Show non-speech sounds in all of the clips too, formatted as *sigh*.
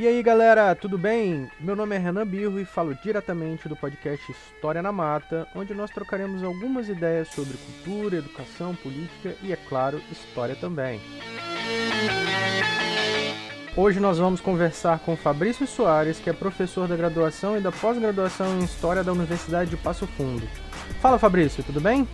E aí galera, tudo bem? Meu nome é Renan Birro e falo diretamente do podcast História na Mata, onde nós trocaremos algumas ideias sobre cultura, educação, política e, é claro, história também. Hoje nós vamos conversar com Fabrício Soares, que é professor da graduação e da pós-graduação em História da Universidade de Passo Fundo. Fala Fabrício, tudo bem?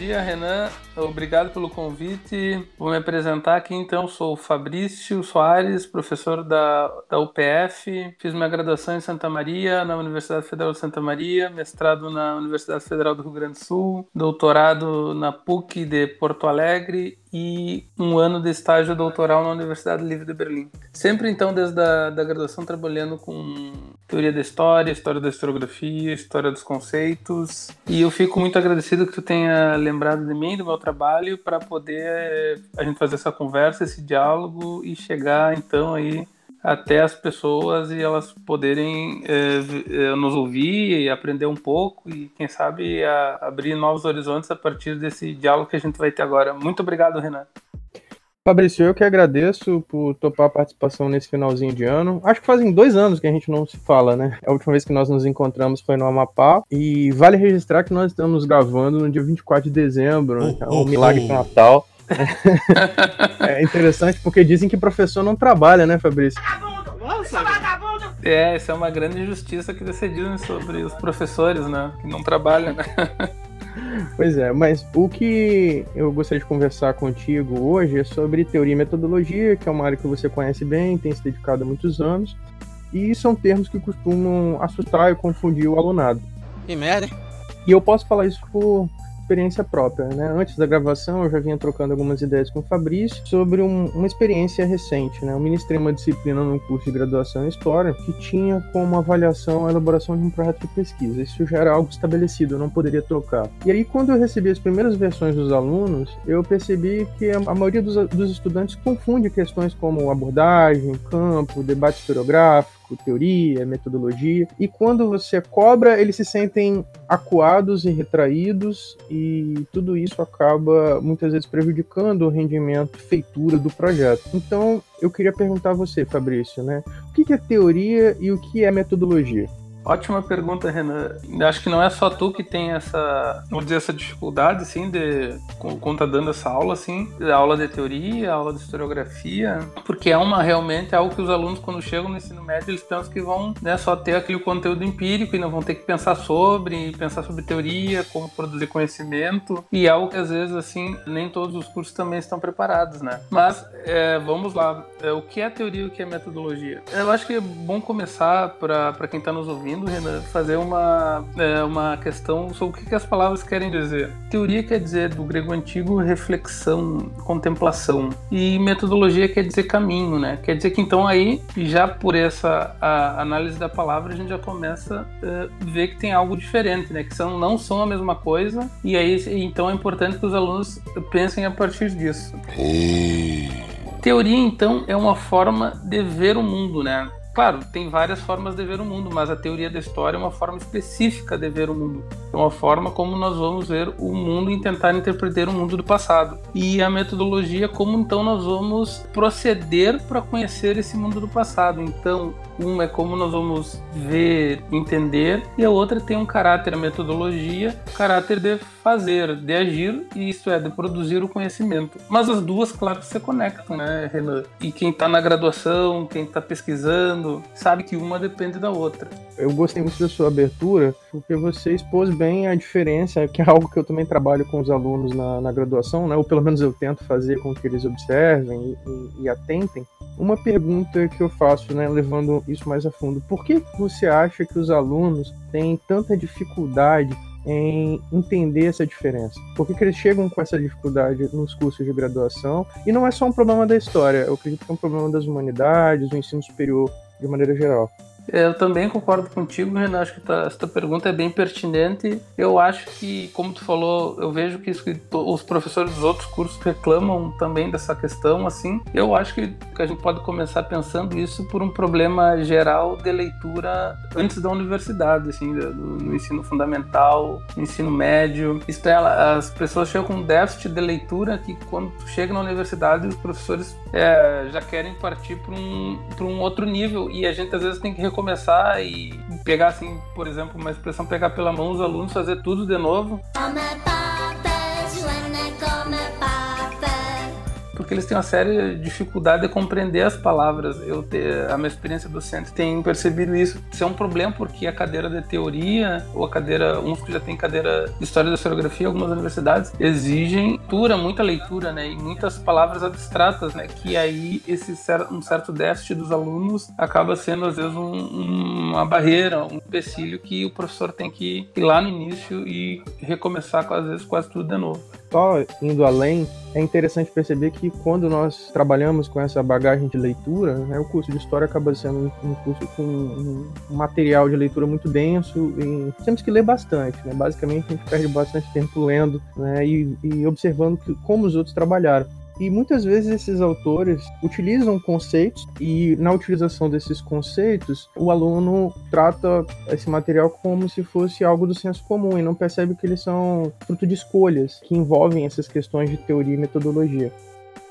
Dia, Renan. Obrigado pelo convite. Vou me apresentar aqui então. Sou Fabrício Soares, professor da, da UPF. Fiz minha graduação em Santa Maria, na Universidade Federal de Santa Maria, mestrado na Universidade Federal do Rio Grande do Sul, doutorado na PUC de Porto Alegre e um ano de estágio doutoral na Universidade Livre de Berlim. Sempre então, desde a da graduação, trabalhando com teoria da história, história da historiografia, história dos conceitos. E eu fico muito agradecido que tu tenha lembrado de mim, do meu trabalho, para poder eh, a gente fazer essa conversa, esse diálogo e chegar então aí até as pessoas e elas poderem é, nos ouvir e aprender um pouco e quem sabe a, abrir novos horizontes a partir desse diálogo que a gente vai ter agora. Muito obrigado, Renan. Fabrício, eu que agradeço por topar a participação nesse finalzinho de ano. Acho que fazem dois anos que a gente não se fala, né? A última vez que nós nos encontramos foi no Amapá. E vale registrar que nós estamos gravando no dia 24 de dezembro, né? É um milagre de Natal. *laughs* é interessante porque dizem que professor não trabalha, né, Fabrício? Nossa, é, isso é uma grande injustiça que decidiram sobre os professores, né? Que não trabalham, né? *laughs* Pois é, mas o que eu gostaria de conversar contigo hoje é sobre teoria e metodologia, que é uma área que você conhece bem, tem se dedicado há muitos anos, e são termos que costumam assustar e confundir o alunado. Que merda, hein? E eu posso falar isso por experiência própria, né? Antes da gravação, eu já vinha trocando algumas ideias com o Fabrício sobre um, uma experiência recente, né? Eu ministrei uma disciplina num curso de graduação em História que tinha como avaliação a elaboração de um projeto de pesquisa. Isso já era algo estabelecido, eu não poderia trocar. E aí, quando eu recebi as primeiras versões dos alunos, eu percebi que a maioria dos, dos estudantes confunde questões como abordagem, campo, debate historiográfico, teoria, metodologia. E quando você cobra, eles se sentem acuados e retraídos, e tudo isso acaba muitas vezes prejudicando o rendimento, feitura do projeto. Então, eu queria perguntar a você, Fabrício, né? O que é teoria e o que é metodologia? Ótima pergunta, Renan. Acho que não é só tu que tem essa, vamos dizer, essa dificuldade, assim, de quando tá dando essa aula, assim, aula de teoria, aula de historiografia, porque é uma realmente algo que os alunos quando chegam no ensino médio eles pensam que vão, né, só ter aquele conteúdo empírico e não vão ter que pensar sobre, pensar sobre teoria, como produzir conhecimento e é algo que às vezes assim nem todos os cursos também estão preparados, né? Mas é, vamos lá, é, o que é teoria e o que é metodologia? Eu acho que é bom começar para quem está nos ouvindo ouvindo, Renan, fazer uma, é, uma questão sobre o que, as palavras querem dizer. Teoria quer dizer, do grego antigo, reflexão, contemplação. E metodologia quer dizer caminho, né? Quer dizer que então aí, já por essa análise da palavra, a gente já começa a é, ver que tem algo diferente, né? Que são, não são a mesma coisa. E aí, então é importante que os alunos pensem a partir disso. Teoria, então, é uma forma de ver o mundo, né? Claro, tem várias formas de ver o mundo, mas a teoria da história é uma forma específica de ver o mundo. É uma forma como nós vamos ver o mundo e tentar interpretar o mundo do passado. E a metodologia, como então nós vamos proceder para conhecer esse mundo do passado. Então, uma é como nós vamos ver, entender, e a outra tem um caráter, a metodologia, caráter de fazer, de agir, e isso é, de produzir o conhecimento. Mas as duas, claro, se conectam, né, Renan? E quem está na graduação, quem está pesquisando, sabe que uma depende da outra. Eu gostei muito da sua abertura, porque você expôs bem a diferença, que é algo que eu também trabalho com os alunos na, na graduação, né? ou pelo menos eu tento fazer com que eles observem e, e, e atentem. Uma pergunta que eu faço, né, levando isso mais a fundo, por que você acha que os alunos têm tanta dificuldade em entender essa diferença? Por que, que, eles chegam com essa dificuldade nos cursos de graduação? E não é só um problema da história, eu acredito que é um problema das humanidades, do ensino superior de maneira geral. Eu também concordo contigo, Renan. Acho que tua, essa pergunta é bem pertinente. Eu acho que, como tu falou, eu vejo que os professores dos outros cursos reclamam também dessa questão, assim. Eu acho que, a gente pode começar pensando isso por um problema geral de leitura antes da universidade, assim, do, no ensino fundamental, no ensino médio. É, as pessoas chegam com um déficit de leitura que, quando chega na universidade, os professores é, já querem partir para um, um outro nível e a gente às vezes tem que recomeçar e pegar assim, por exemplo, uma expressão pegar pela mão os alunos, fazer tudo de novo. Porque eles têm uma séria dificuldade de compreender as palavras. Eu a minha experiência docente tem percebido isso ser um problema porque a cadeira de teoria ou a cadeira, uns que já tem cadeira de história da historiografia, algumas universidades exigem leitura, muita leitura, né, e muitas palavras abstratas, né, que aí esse um certo déficit dos alunos acaba sendo às vezes um, uma barreira, um empecilho que o professor tem que ir lá no início e recomeçar às vezes quase tudo de novo só indo além, é interessante perceber que quando nós trabalhamos com essa bagagem de leitura, né, o curso de História acaba sendo um, curso com um, material de leitura muito denso e temos que ler bastante. Né? Basicamente, a gente perde bastante tempo lendo né, e, e observando que, como os outros trabalharam. E muitas vezes esses autores utilizam conceitos e na utilização desses conceitos, o aluno trata esse material como se fosse algo do senso comum e não percebe que eles são fruto de escolhas que envolvem essas questões de teoria e metodologia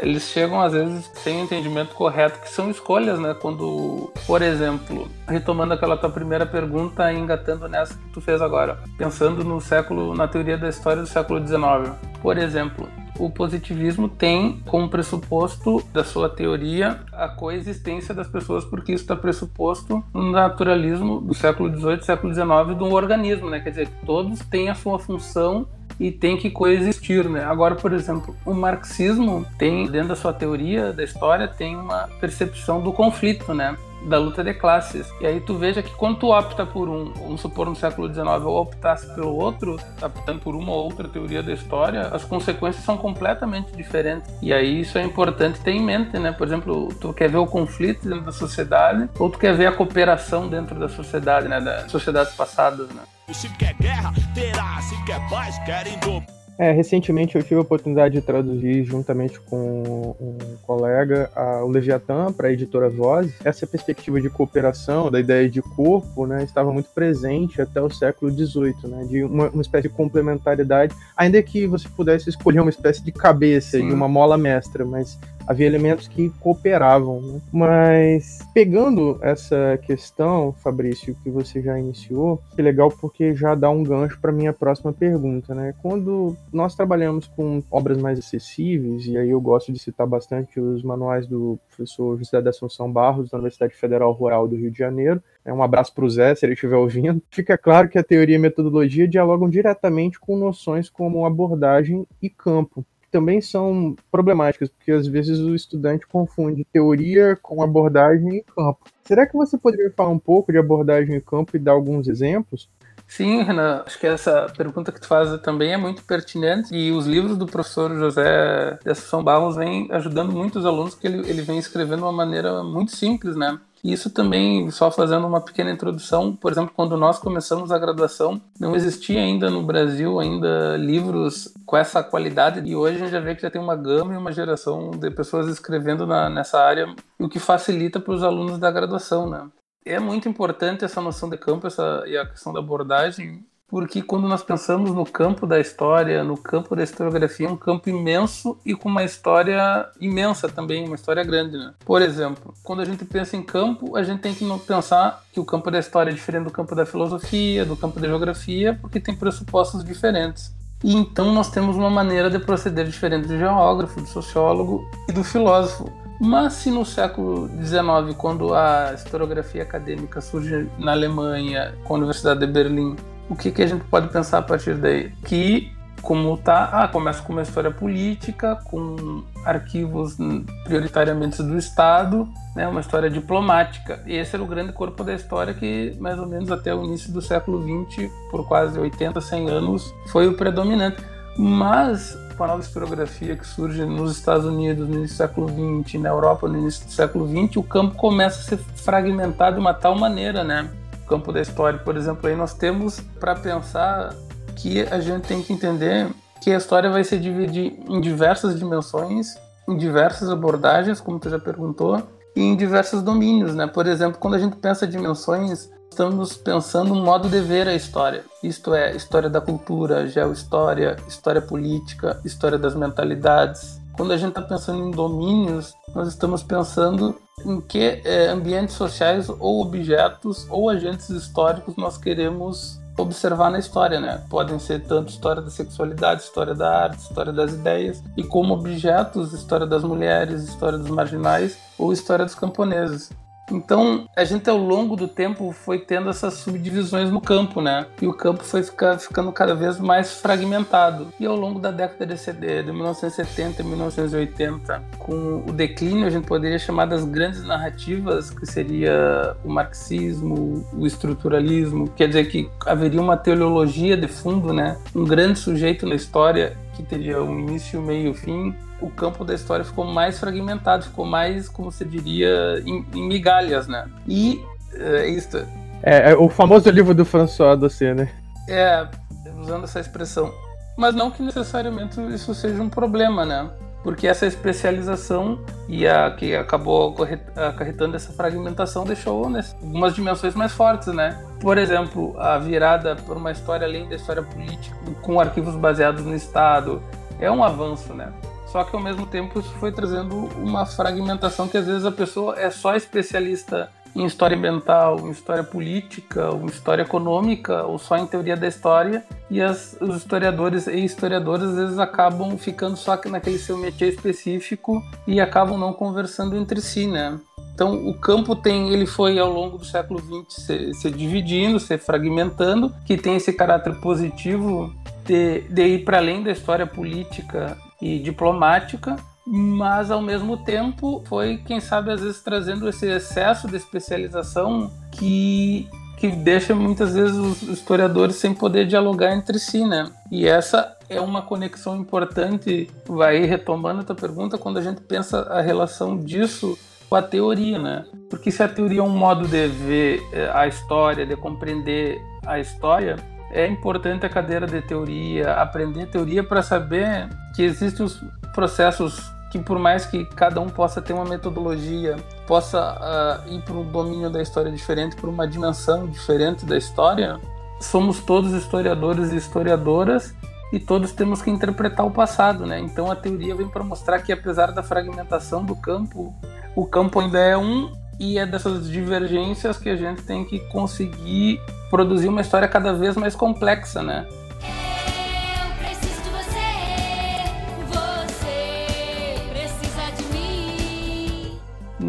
eles chegam às vezes sem o entendimento correto, que são escolhas, né? Quando, por exemplo, retomando aquela tua primeira pergunta e engatando nessa que tu fez agora, pensando no século, na teoria da história do século XIX. Por exemplo, o positivismo tem como pressuposto da sua teoria a coexistência das pessoas, porque isso está pressuposto no naturalismo do século XVIII, século XIX do organismo, né? Quer dizer, todos têm a sua função e tem que coexistir, né? Agora, por exemplo, o marxismo tem dentro da sua teoria da história tem uma percepção do conflito, né? Da luta de classes. E aí tu veja que quando tu opta por um, vamos supor no século XIX, ou optasse pelo outro, optando por uma ou outra teoria da história, as consequências são completamente diferentes. E aí isso é importante ter em mente, né? Por exemplo, tu quer ver o conflito dentro da sociedade, ou tu quer ver a cooperação dentro da sociedade, né? Das sociedades passadas, né? Se quer guerra, terá. Se quer paz, querem dobro. É, recentemente eu tive a oportunidade de traduzir juntamente com um colega a, o Leviatã para a editora Voz. Essa perspectiva de cooperação, da ideia de corpo, né, estava muito presente até o século XVIII, né, de uma, uma espécie de complementaridade, ainda que você pudesse escolher uma espécie de cabeça Sim. e uma mola mestra, mas havia elementos que cooperavam. Né? Mas pegando essa questão, Fabrício, que você já iniciou, que legal porque já dá um gancho para minha próxima pergunta, né? Quando nós trabalhamos com obras mais acessíveis, e aí eu gosto de citar bastante os manuais do professor José da Assunção Barros, da Universidade Federal Rural do Rio de Janeiro, é um abraço para o Zé, se ele estiver ouvindo. Fica claro que a teoria e a metodologia dialogam diretamente com noções como abordagem e campo também são problemáticas, porque às vezes o estudante confunde teoria com abordagem e campo. Será que você poderia falar um pouco de abordagem e campo e dar alguns exemplos? Sim, Renan, acho que essa pergunta que tu faz também é muito pertinente e os livros do professor José de Assunção Barros vêm ajudando muitos alunos que ele, ele vem escrevendo de uma maneira muito simples, né? Isso também, só fazendo uma pequena introdução, por exemplo, quando nós começamos a graduação, não existia ainda no Brasil ainda livros com essa qualidade e hoje a gente já vê que já tem uma gama e uma geração de pessoas escrevendo na, nessa área, o que facilita para os alunos da graduação, né? É muito importante essa noção de campo essa, e a questão da abordagem, porque quando nós pensamos no campo da história, no campo da historiografia, é um campo imenso e com uma história imensa também, uma história grande. Né? Por exemplo, quando a gente pensa em campo, a gente tem que pensar que o campo da história é diferente do campo da filosofia, do campo da geografia, porque tem pressupostos diferentes. E então nós temos uma maneira de proceder diferente do geógrafo, do sociólogo e do filósofo. Mas se no século XIX, quando a historiografia acadêmica surge na Alemanha, com a Universidade de Berlim, o que, que a gente pode pensar a partir daí? Que como tá, ah, começa com uma história política, com arquivos prioritariamente do Estado, né, uma história diplomática. E esse era o grande corpo da história que, mais ou menos até o início do século XX, por quase 80, 100 anos, foi o predominante. Mas espanhol de historiografia que surge nos Estados Unidos no início do século XX, na Europa no início do século XX, o campo começa a ser fragmentado de uma tal maneira, né? O campo da história, por exemplo, aí nós temos para pensar que a gente tem que entender que a história vai se dividir em diversas dimensões, em diversas abordagens, como tu já perguntou, e em diversos domínios, né? Por exemplo, quando a gente pensa dimensões estamos pensando um modo de ver a história. Isto é, história da cultura, geohistória, história política, história das mentalidades. Quando a gente está pensando em domínios, nós estamos pensando em que é, ambientes sociais ou objetos ou agentes históricos nós queremos observar na história, né? Podem ser tanto história da sexualidade, história da arte, história das ideias, e como objetos, história das mulheres, história dos marginais ou história dos camponeses. Então, a gente ao longo do tempo foi tendo essas subdivisões no campo, né? E o campo foi ficar, ficando cada vez mais fragmentado. E ao longo da década de, CD, de 1970 e 1980, com o declínio, a gente poderia chamar das grandes narrativas, que seria o marxismo, o estruturalismo, quer dizer que haveria uma teleologia de fundo, né? Um grande sujeito na história que teria um início, meio e fim, o campo da história ficou mais fragmentado, ficou mais, como você diria, em, em migalhas, né? E é isso. É, é, o famoso livro do François Dossier, né? É, usando essa expressão. Mas não que necessariamente isso seja um problema, né? Porque essa especialização e a que acabou acarretando essa fragmentação deixou né, algumas dimensões mais fortes, né? Por exemplo, a virada por uma história além da história política, com arquivos baseados no Estado, é um avanço, né? Só que ao mesmo tempo isso foi trazendo uma fragmentação que às vezes a pessoa é só especialista em história ambiental, em história política, em história econômica, ou só em teoria da história, e as, os historiadores e historiadoras às vezes acabam ficando só naquele seu métier específico e acabam não conversando entre si, né? Então o campo tem, ele foi ao longo do século XX se, se dividindo, se fragmentando, que tem esse caráter positivo de, de ir para além da história política e diplomática, mas ao mesmo tempo foi, quem sabe, às vezes trazendo esse excesso de especialização que que deixa muitas vezes os historiadores sem poder dialogar entre si, né? E essa é uma conexão importante, vai retomando a tua pergunta, quando a gente pensa a relação disso com a teoria, né? Porque se a teoria é um modo de ver eh, a história, de compreender a história, é importante a cadeira de teoria, aprender teoria para saber que existem os processos que por mais que cada um possa ter uma metodologia, possa uh, ir para um domínio da história diferente, para uma dimensão diferente da história, somos todos historiadores e historiadoras e todos temos que interpretar o passado, né? Então a teoria vem para mostrar que apesar da fragmentação do campo, o campo ainda é um e é dessas divergências que a gente tem que conseguir produzir uma história cada vez mais complexa, né?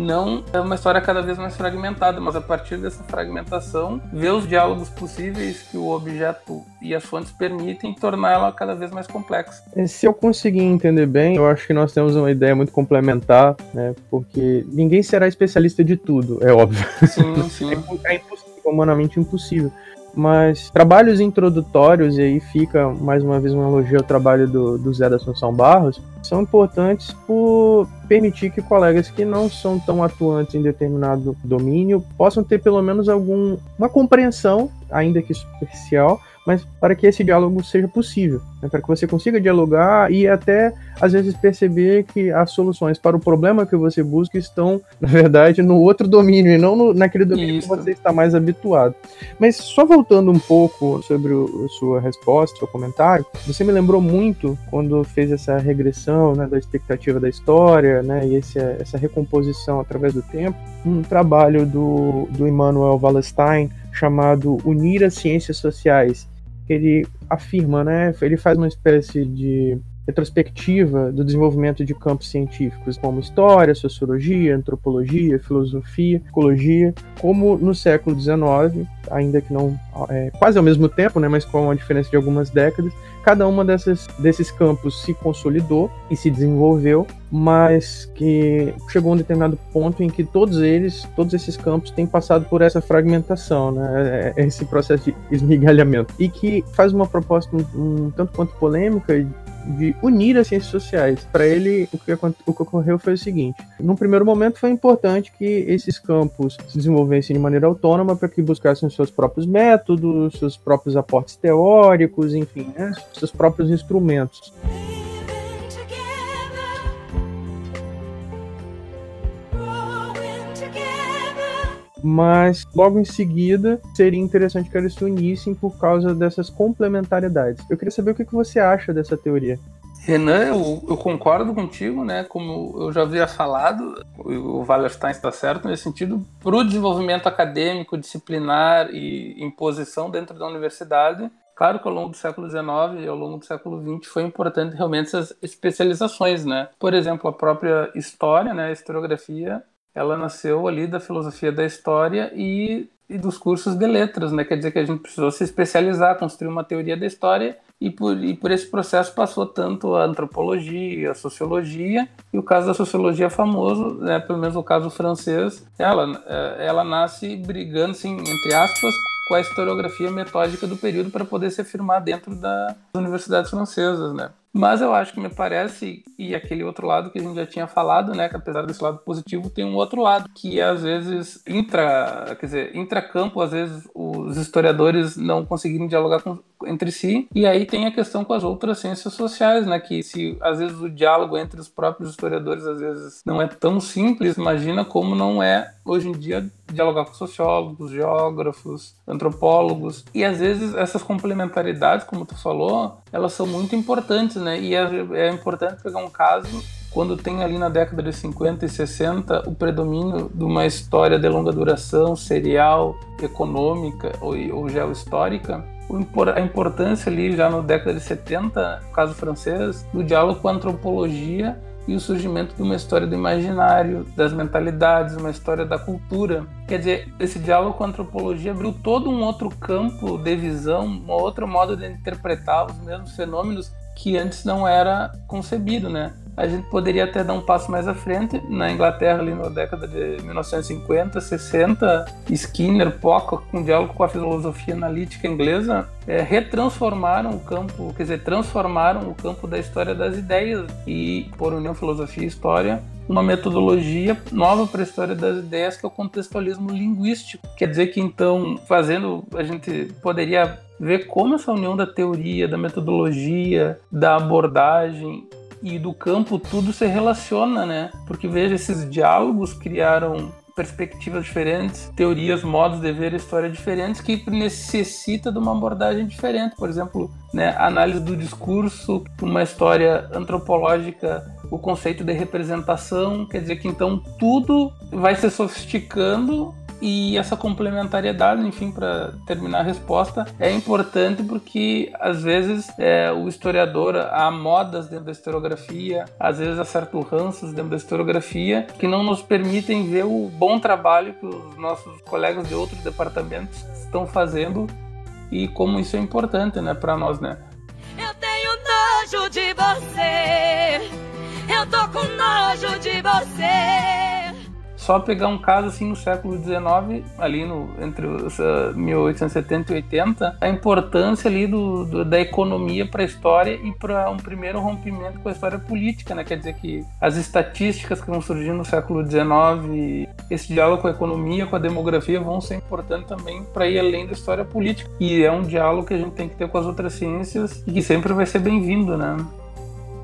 Não é uma história cada vez mais fragmentada, mas a partir dessa fragmentação, ver os diálogos possíveis que o objeto e as fontes permitem tornar ela cada vez mais complexa. Se eu conseguir entender bem, eu acho que nós temos uma ideia muito complementar, né? Porque ninguém será especialista de tudo, é óbvio. Sim, *laughs* sim. é, é impossível, humanamente impossível mas trabalhos introdutórios, e aí fica mais uma vez um elogio ao trabalho do, do Zé da Assunção Barros, são importantes por permitir que colegas que não são tão atuantes em determinado domínio possam ter pelo menos alguma compreensão, ainda que superficial, mas para que esse diálogo seja possível, né? para que você consiga dialogar e até às vezes perceber que as soluções para o problema que você busca estão, *laughs* na verdade, no outro domínio e não no, naquele domínio Isso. que você está mais habituado. Mas só voltando um pouco sobre sua resposta, seu comentário, você me lembrou muito quando fez essa regressão né, da expectativa da história né, e esse, essa recomposição através do tempo, um trabalho do, do Emmanuel Wallerstein chamado Unir as Ciências Sociais ele afirma, né? Ele faz uma espécie de retrospectiva do desenvolvimento de campos científicos como história, sociologia, antropologia, filosofia, ecologia, como no século XIX, ainda que não é, quase ao mesmo tempo, né, mas com uma diferença de algumas décadas, cada uma dessas, desses campos se consolidou e se desenvolveu, mas que chegou a um determinado ponto em que todos eles, todos esses campos têm passado por essa fragmentação, né, é, é esse processo de esmigalhamento, e que faz uma proposta um, um tanto quanto polêmica de unir as ciências sociais. Para ele, o que, o que ocorreu foi o seguinte: num primeiro momento, foi importante que esses campos se desenvolvessem de maneira autônoma para que buscassem seus próprios métodos, seus próprios aportes teóricos, enfim, né, seus próprios instrumentos. Mas logo em seguida seria interessante que eles se unissem por causa dessas complementariedades. Eu queria saber o que você acha dessa teoria. Renan, eu, eu, concordo contigo, né? Como eu já havia falado, o Wallerstein está certo nesse sentido. Para o desenvolvimento acadêmico, disciplinar e imposição dentro da universidade, claro que ao longo do século XIX e ao longo do século XX foi importante realmente essas especializações, né? Por exemplo, a própria história, né? A historiografia ela nasceu ali da filosofia da história e, e, dos cursos de letras, né? Quer dizer que a gente precisou se especializar, construir uma teoria da história e por, e por esse processo passou tanto a antropologia, a sociologia e o caso da sociologia famoso, né? Pelo menos o caso francês, ela, é, ela nasce brigando, assim, entre aspas, com a historiografia metódica do período para poder se afirmar dentro das universidades francesas, né? Mas eu acho que me parece, e aquele outro lado que a gente já tinha falado, né, que apesar desse lado positivo, tem um outro lado, que às vezes intra, quer dizer, intracampo, às vezes os historiadores não conseguirem dialogar com, entre si, e aí tem a questão com as outras ciências sociais, né, que se às vezes o diálogo entre os próprios historiadores às vezes não é tão simples, imagina como não é hoje em dia dialogar com sociólogos, geógrafos, antropólogos, e às vezes essas complementaridades, como tu falou, elas são muito importantes, né? E é, é importante pegar um caso quando tem ali na década de 50 e 60 o predomínio de uma história de longa duração, serial, econômica ou, ou geohistórica, a importância ali já na década de 70, no caso francês, do diálogo com a antropologia e o surgimento de uma história do imaginário, das mentalidades, uma história da cultura. Quer dizer, esse diálogo com a antropologia abriu todo um outro campo de visão, um outro modo de interpretar os mesmos fenômenos que antes não era concebido, né? A gente poderia até dar um passo mais à frente. Na Inglaterra, ali na década de 1950, 60, Skinner, Pocock, com diálogo com a filosofia analítica inglesa, é, retransformaram o campo, quer dizer, transformaram o campo da história das ideias e, por união filosofia e história, uma metodologia nova para a história das ideias, que é o contextualismo linguístico. Quer dizer que, então, fazendo, a gente poderia ver como essa união da teoria, da metodologia, da abordagem e do campo tudo se relaciona, né? Porque veja, esses diálogos criaram perspectivas diferentes, teorias, modos de ver a história diferentes que necessita de uma abordagem diferente. Por exemplo, né, análise do discurso, uma história antropológica, o conceito de representação, quer dizer que então tudo vai se sofisticando e essa complementariedade, enfim, para terminar a resposta, é importante porque às vezes é, o historiador há modas dentro da historiografia, às vezes há certos ranços dentro da historiografia que não nos permitem ver o bom trabalho que os nossos colegas de outros departamentos estão fazendo e como isso é importante, né, para nós, né? Eu tenho nojo de você. Eu tô com nojo de você só pegar um caso assim no século XIX, ali no, entre os, uh, 1870 e 80, a importância ali do, do da economia para a história e para um primeiro rompimento com a história política, né? Quer dizer que as estatísticas que vão surgir no século XIX, esse diálogo com a economia, com a demografia, vão ser importantes também para ir além da história política. E é um diálogo que a gente tem que ter com as outras ciências e que sempre vai ser bem-vindo, né?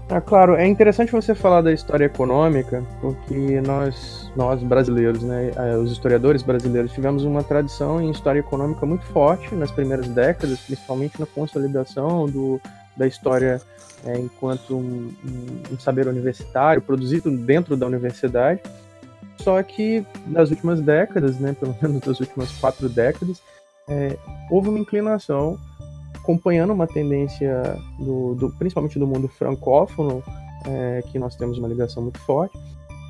Ah, claro, é interessante você falar da história econômica, porque nós, nós brasileiros, né, eh, os historiadores brasileiros, tivemos uma tradição em história econômica muito forte nas primeiras décadas, principalmente na consolidação do, da história é, enquanto um, um, saber universitário, produzido dentro da universidade. Só que nas últimas décadas, né, pelo menos nas últimas quatro décadas, é, houve uma inclinação acompanhando uma tendência do, do principalmente do mundo francófono, é, que nós temos uma ligação muito forte,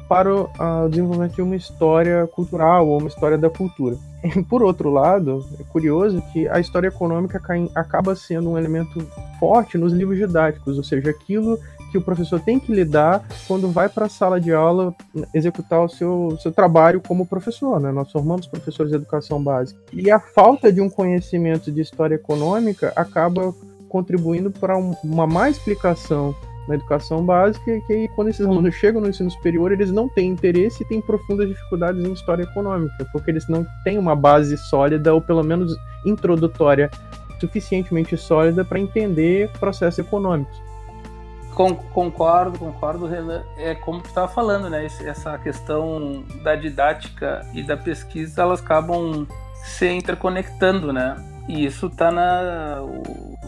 para o, o, desenvolvimento de uma história cultural ou uma história da cultura. *laughs* Por outro lado, é curioso que a história econômica acaba sendo um elemento forte nos livros didáticos, ou seja, aquilo que o professor tem que lidar quando vai para a sala de aula executar o seu, seu trabalho como professor. Né? Nós formamos professores de educação básica. E a falta de um conhecimento de história econômica acaba contribuindo para um, uma má explicação na educação básica, que quando esses alunos chegam no ensino superior, eles não têm interesse e têm profundas dificuldades em história econômica, porque eles não têm uma base sólida, ou pelo menos introdutória, suficientemente sólida para entender processos econômicos. Concordo, concordo, Renan. É como tu estava falando, né? Essa questão da didática e da pesquisa, elas acabam se interconectando, né? E isso tá na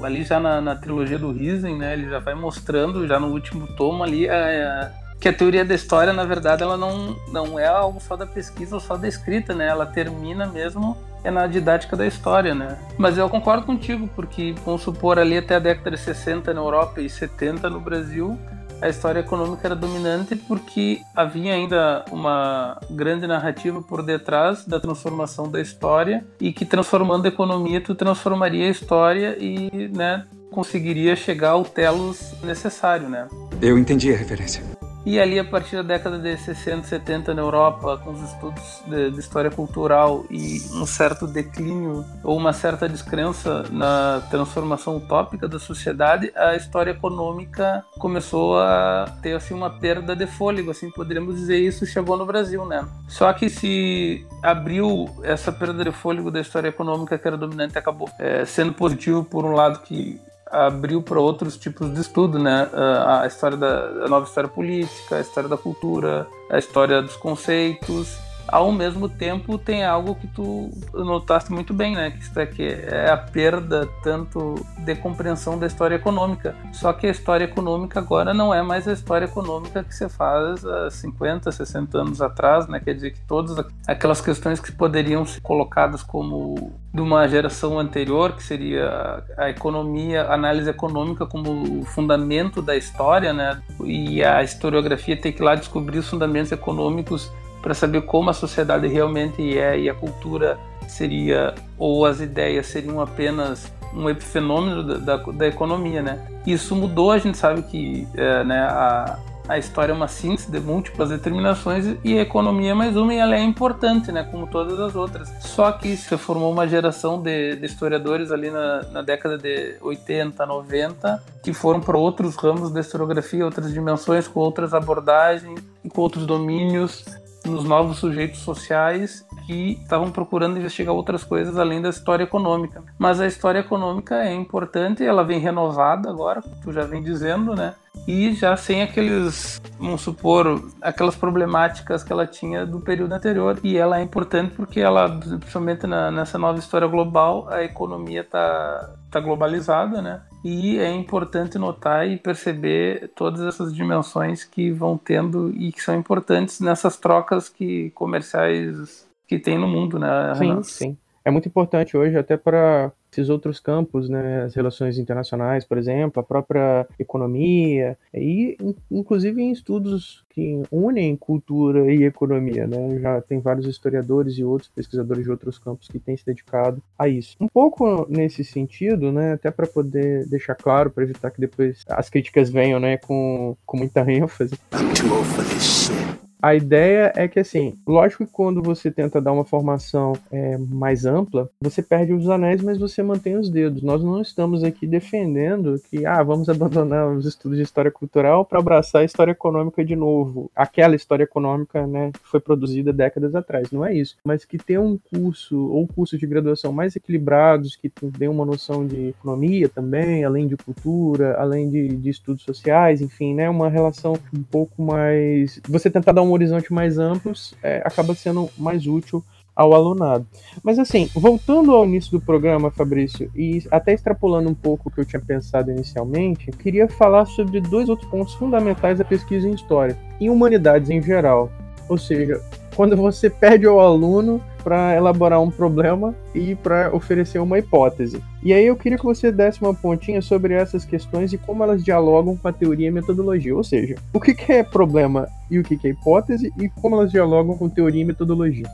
ali já na, na trilogia do Risen, né? Ele já vai mostrando já no último tomo ali a, a, que a teoria da história, na verdade, ela não, não é algo só da pesquisa ou só da escrita, né? Ela termina mesmo é na didática da história, né? Mas eu concordo contigo, porque vamos supor ali até a década de 60 na Europa e 70 no Brasil, a história econômica era dominante porque havia ainda uma grande narrativa por detrás da transformação da história e que transformando a economia tu transformaria a história e, né, conseguiria chegar ao telos necessário, né? Eu entendi a referência. E ali, a partir da década de 60, 70 na Europa, com os estudos de, de, história cultural e um certo declínio ou uma certa descrença na transformação utópica da sociedade, a história econômica começou a ter assim uma perda de fôlego, assim poderíamos dizer isso chegou no Brasil, né? Só que se abriu essa perda de fôlego da história econômica que era dominante acabou é, sendo positivo por um lado que abriu para outros tipos de estudo, né? A história da a nova história política, a história da cultura, a história dos conceitos ao mesmo tempo tem algo que tu notaste muito bem, né? Que isso aqui é a perda tanto de compreensão da história econômica. Só que a história econômica agora não é mais a história econômica que se faz há 50, 60 anos atrás, né? Quer dizer que todas aquelas questões que poderiam ser colocadas como de uma geração anterior, que seria a economia, a análise econômica como o fundamento da história, né? E a historiografia tem que ir lá descobrir os fundamentos econômicos para saber como a sociedade realmente é e a cultura seria ou as ideias seriam apenas um epifenômeno da, da, da economia, né? Isso mudou, a gente sabe que é, né, a, a história é uma síntese de múltiplas determinações e a economia é mais uma e ela é importante, né, como todas as outras. Só que se formou uma geração de, de historiadores ali na, na, década de 80, 90 que foram para outros ramos da historiografia, outras dimensões, com outras abordagens e com outros domínios nos novos sujeitos sociais que estavam procurando investigar outras coisas além da história econômica. Mas a história econômica é importante, ela vem renovada agora, tu já vem dizendo, né? E já sem aqueles, vamos supor, aquelas problemáticas que ela tinha do período anterior. E ela é importante porque ela, principalmente na, nessa nova história global, a economia está tá globalizada, né? E é importante notar e perceber todas essas dimensões que vão tendo e que são importantes nessas trocas que comerciais que tem no mundo, né? Sim, sim. É muito importante hoje até para esses outros campos, né, as relações internacionais, por exemplo, a própria economia, e inclusive em estudos que unem cultura e economia, né, já tem vários historiadores e outros pesquisadores de outros campos que têm se dedicado a isso. Um pouco nesse sentido, né, até para poder deixar claro, para evitar que depois as críticas venham, né, com, com muita *laughs* ênfase. I'm too old for this shit. A ideia é que, assim, lógico que quando você tenta dar uma formação é, mais ampla, você perde os anéis, mas você mantém os dedos. Nós não estamos aqui defendendo que, ah, vamos abandonar os estudos de história cultural para abraçar a história econômica de novo. Aquela história econômica, né, que foi produzida décadas atrás. Não é isso. Mas que ter um curso ou cursos de graduação mais equilibrados, que dê uma noção de economia também, além de cultura, além de, de estudos sociais, enfim, né, uma relação um pouco mais. Você tentar dar um um horizonte mais amplo, é, acaba sendo mais útil ao alunado. Mas assim, voltando ao início do programa, Fabrício, e até extrapolando um pouco o que eu tinha pensado inicialmente, queria falar sobre dois outros pontos fundamentais da pesquisa em história e humanidades em geral. Ou seja, quando você pede ao aluno para elaborar um problema e para oferecer uma hipótese. E aí eu queria que você desse uma pontinha sobre essas questões e como elas dialogam com a teoria e metodologia, ou seja, o que, é problema e o que, que é hipótese e como elas dialogam com teoria e metodologia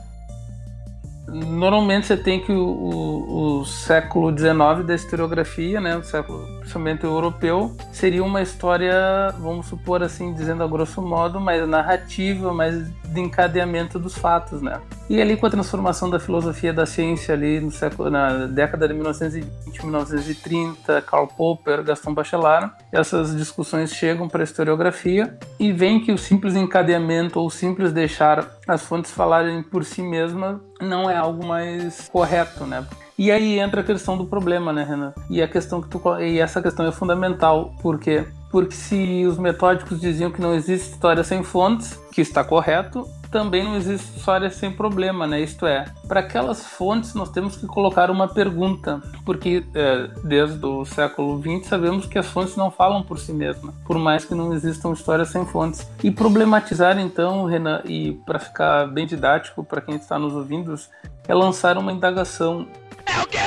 normalmente você tem que o, o, o século XIX da historiografia, né, o século principalmente europeu, seria uma história, vamos supor assim, dizendo a grosso modo, mais narrativa, mais de encadeamento dos fatos, né? E ali com a transformação da filosofia da ciência ali no século, na década de 1920, 1930, Karl Popper, Gaston Bachelard, essas discussões chegam para a historiografia e vem que o simples encadeamento ou simples deixar as fontes falarem por si mesmas não é algo mais correto, né? E aí entra a questão do problema, né, Renan? E a questão que tu e essa questão é fundamental, porque porque se os metódicos diziam que não existe história sem fontes, que está correto, também não existe história sem problema, né? Isto é, para aquelas fontes nós temos que colocar uma pergunta, porque é, desde o século XX sabemos que as fontes não falam por si mesmas, por mais que não existam histórias sem fontes. E problematizar então, Renan, e para ficar bem didático para quem está nos ouvindo, é lançar uma indagação. É o quê?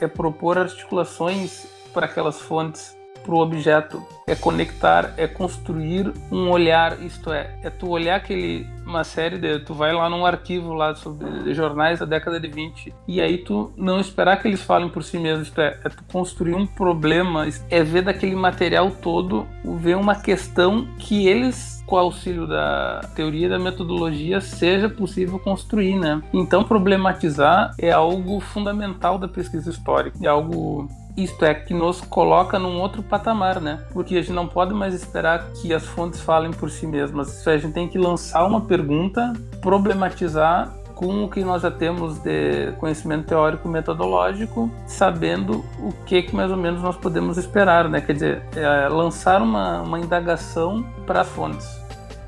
É propor articulações para aquelas fontes para o objeto, é conectar, é construir um olhar, isto é, é tu olhar aquele uma série de tu vai lá num arquivo lá sobre jornais da década de 20 e aí tu não esperar que eles falem por si mesmos, isto é, é tu construir um problema, é ver daquele material todo, ver uma questão que eles com o auxílio da teoria da metodologia seja possível construir, né? Então problematizar é algo fundamental da pesquisa histórica, é algo isto é, que nos coloca num outro patamar, né? Porque a gente não pode mais esperar que as fontes falem por si mesmas. Isso é, a gente tem que lançar uma pergunta, problematizar com o que nós já temos de conhecimento teórico metodológico, sabendo o que, que mais ou menos nós podemos esperar, né? Quer dizer, é lançar uma, uma indagação para as fontes.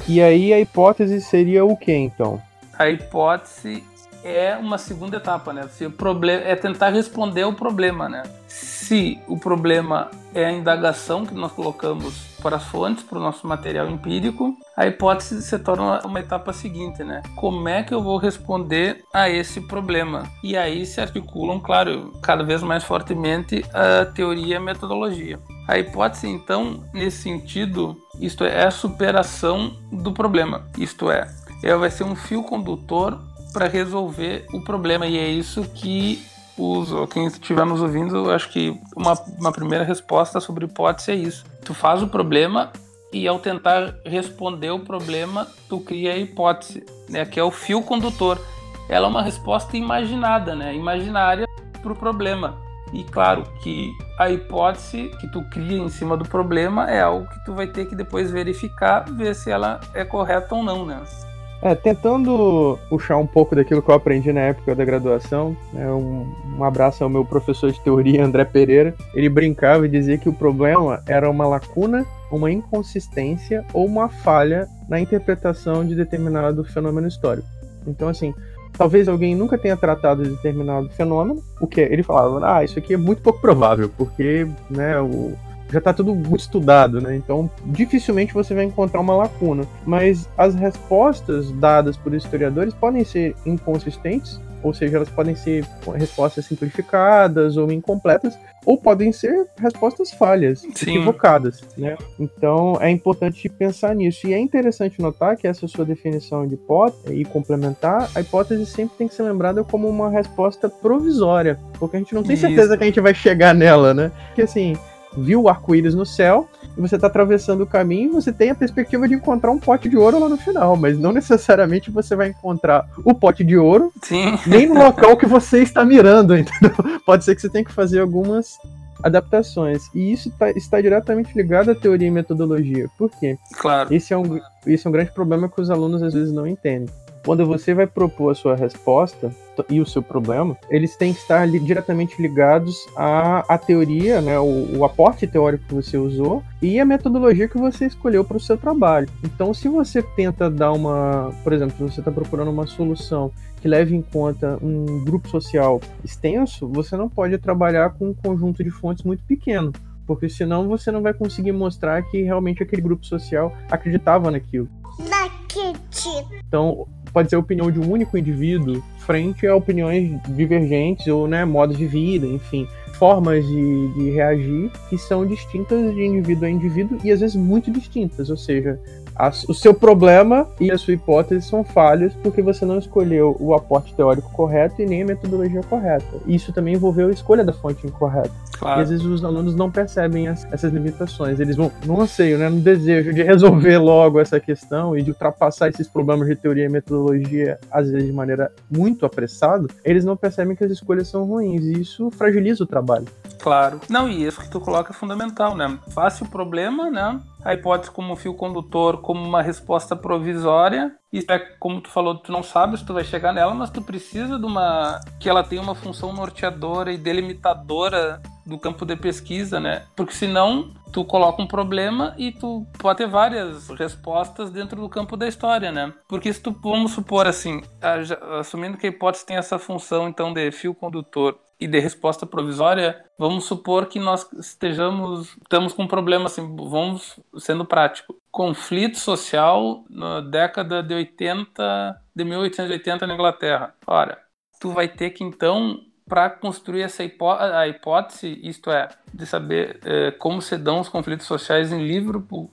E aí a hipótese seria o que então? A hipótese é uma segunda etapa, né? Se o problema é tentar responder ao problema, né? Se o problema é a indagação que nós colocamos para as fontes, para o nosso material empírico, a hipótese se torna uma etapa seguinte, né? Como é que eu vou responder a esse problema? E aí se articulam, claro, cada vez mais fortemente a teoria e a metodologia. A hipótese, então, nesse sentido, isto é, é a superação do problema. Isto é, ela vai ser um fio condutor para resolver o problema. E é isso que os, quem estiver nos ouvindo, acho que uma, uma primeira resposta sobre hipótese é isso. Tu faz o problema e ao tentar responder o problema, tu cria a hipótese, né, que é o fio condutor. Ela é uma resposta imaginada, né, imaginária para o problema. E claro que a hipótese que tu cria em cima do problema é algo que tu vai ter que depois verificar, ver se ela é correta ou não, né? É, tentando puxar um pouco daquilo que eu aprendi na época da graduação, né, um, um, abraço ao meu professor de teoria, André Pereira. Ele brincava e dizia que o problema era uma lacuna, uma inconsistência ou uma falha na interpretação de determinado fenômeno histórico. Então, assim, talvez alguém nunca tenha tratado de determinado fenômeno, o que ele falava, ah, isso aqui é muito pouco provável, porque né, o, já está tudo muito estudado, né? Então, dificilmente você vai encontrar uma lacuna. Mas as respostas dadas por historiadores podem ser inconsistentes, ou seja, elas podem ser respostas simplificadas ou incompletas, ou podem ser respostas falhas, Sim. equivocadas, né? Então é importante pensar nisso. E é interessante notar que essa sua definição de hipótese e complementar, a hipótese sempre tem que ser lembrada como uma resposta provisória, porque a gente não tem certeza Isso. que a gente vai chegar nela, né? Porque assim, viu o arco-íris no céu, e você está atravessando o caminho, você tem a perspectiva de encontrar um pote de ouro lá no final, mas não necessariamente você vai encontrar o pote de ouro, Sim. nem no local que você está mirando, *laughs* entendeu? Pode ser que você tenha que fazer algumas adaptações. E isso tá, está diretamente ligado à teoria e metodologia. Por quê? Claro. Esse é, um, esse é um grande problema que os alunos às vezes não entendem. Quando você vai propor a sua resposta e o seu problema, eles têm que estar li diretamente ligados à, à teoria, né, o, o, aporte teórico que você usou e a metodologia que você escolheu para o seu trabalho. Então, se você tenta dar uma, por exemplo, se você está procurando uma solução que leve em conta um grupo social extenso, você não pode trabalhar com um conjunto de fontes muito pequeno porque senão você não vai conseguir mostrar que realmente aquele grupo social acreditava naquilo. Então, pode ser a opinião de um único indivíduo frente a opiniões divergentes ou né, modos de vida, enfim, formas de, de reagir que são distintas de indivíduo a indivíduo e às vezes muito distintas, ou seja, a, o seu problema e a sua hipótese são falhos porque você não escolheu o aporte teórico correto e nem a metodologia correta. Isso também envolveu a escolha da fonte incorreta. Claro. E às vezes os alunos não percebem as, essas limitações. Eles vão no anseio, né, no desejo de *laughs* resolver logo essa questão e de ultrapassar esses problemas de teoria e metodologia, às vezes de maneira muito apressada, eles não percebem que as escolhas são ruins. E isso fragiliza o trabalho. Claro. Não, e isso que tu coloca é fundamental, né? Fácil o problema, né? A hipótese como fio condutor, como uma resposta provisória. Isso é como tu falou, tu não sabe se tu vai chegar nela, mas tu precisa de uma que ela tenha uma função norteadora e delimitadora do campo de pesquisa, né? Porque senão tu coloca um problema e tu pode ter várias respostas dentro do campo da história, né? Porque se tu, vamos supor assim, assumindo que a hipótese tem essa função então de fio condutor e de resposta provisória, vamos supor que nós estejamos estamos com um problema assim, vamos sendo prático. Conflito social na década de 80, de 1880 na Inglaterra. Ora, tu vai ter que então para construir essa hipó a hipótese, isto é, de saber é, como se dão os conflitos sociais em Liverpool.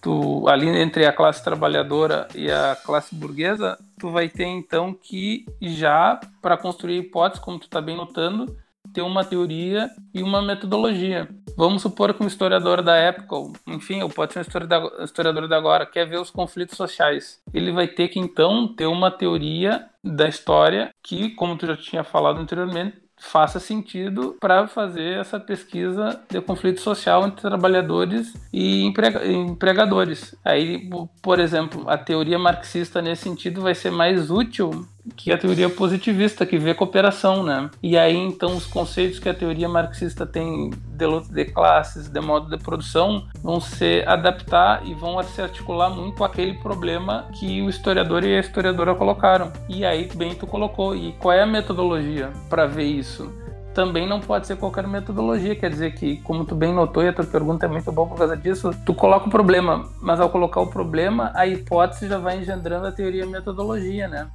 Tu, ali entre a classe trabalhadora e a classe burguesa, tu vai ter então que já, para construir a hipótese, como tu está bem notando, ter uma teoria e uma metodologia. Vamos supor que um historiador da época, ou, enfim, ou pode ser um historiador da agora, quer ver os conflitos sociais. Ele vai ter que então ter uma teoria da história que, como tu já tinha falado anteriormente, faça sentido para fazer essa pesquisa de conflito social entre trabalhadores e empregadores. Aí, por exemplo, a teoria marxista nesse sentido vai ser mais útil que a teoria positivista, que vê cooperação, né? E aí, então, os conceitos que a teoria marxista tem de luta de classes, de modo de produção, vão se adaptar e vão se articular muito aquele problema que o historiador e a historiadora colocaram. E aí, bem, tu colocou. E qual é a metodologia para ver isso? também não pode ser qualquer metodologia. Quer dizer que, como tu bem notou, e a tua pergunta é muito boa por causa disso, tu coloca o problema, mas ao colocar o problema, a hipótese já vai engendrando a teoria e a metodologia, né?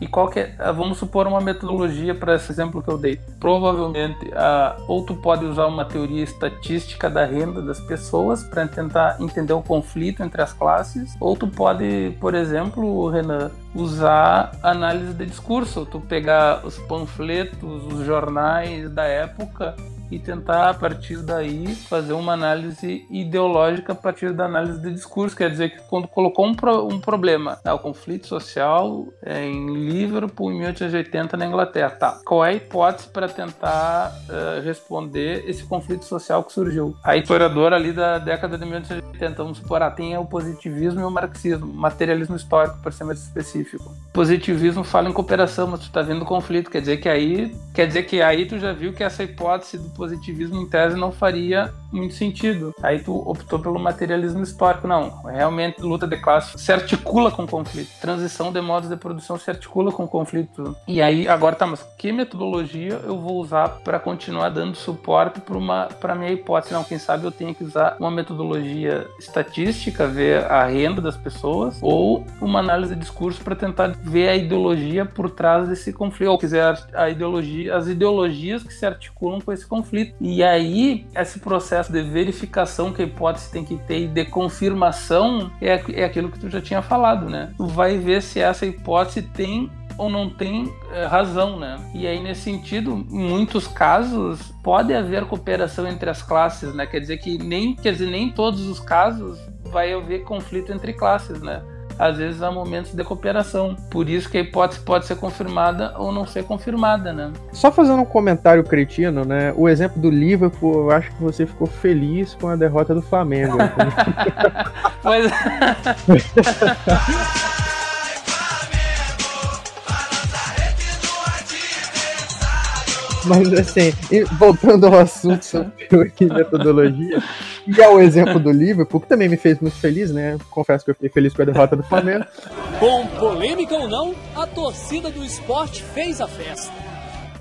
E qual que é, ah, vamos supor uma metodologia para esse exemplo que eu dei. Provavelmente, uh, ou tu pode usar uma teoria estatística da renda das pessoas para tentar entender o conflito entre as classes, ou tu pode, por exemplo, Renan, usar análise de discurso, tu pegar os panfletos, os jornais da época e tentar a partir daí fazer uma análise ideológica a partir da análise de discurso. Quer dizer que quando colocou um, pro, um problema, né, o conflito social é, em Liverpool em 1880 na Inglaterra, tá? Qual é a hipótese para tentar uh, responder esse conflito social que surgiu? A historiadora ali da década de 1880, vamos supor, ah, tem o positivismo e o marxismo, materialismo histórico, para ser mais específico. Positivismo fala em cooperação, mas tu tá vendo conflito, quer dizer que aí, quer dizer que aí tu já viu que essa hipótese do positivismo em tese não faria muito sentido. Aí tu optou pelo materialismo histórico. Não, realmente luta de classe se articula com conflito. Transição de modos de produção se articula com conflito. E aí, agora tá, mas que metodologia eu vou usar para continuar dando suporte para uma para minha hipótese? Não, quem sabe eu tenho que usar uma metodologia estatística, ver a renda das pessoas, ou uma análise de discurso para tentar ver a ideologia por trás desse conflito, ou quiser a ideologia, as ideologias que se articulam com esse conflito conflito. E aí, esse processo de verificação que a hipótese tem que ter e de confirmação é, é aquilo que tu já tinha falado, né? Tu vai ver se essa hipótese tem ou não tem é, razão, né? E aí nesse sentido, em muitos casos pode haver cooperação entre as classes, né? Quer dizer que nem, quer dizer, nem em todos os casos vai haver conflito entre classes, né? Às vezes há momentos de cooperação. Por isso que a hipótese pode ser confirmada ou não ser confirmada, né? Só fazendo um comentário cretino, né? O exemplo do Liverpool, eu acho que você ficou feliz com a derrota do Flamengo. *laughs* pois *laughs* Mas assim, voltando ao assunto *laughs* sobre metodologia, e ao exemplo do Liverpool, que também me fez muito feliz, né? Confesso que eu fiquei feliz com a derrota do Flamengo. Com polêmica ou não, a torcida do esporte fez a festa.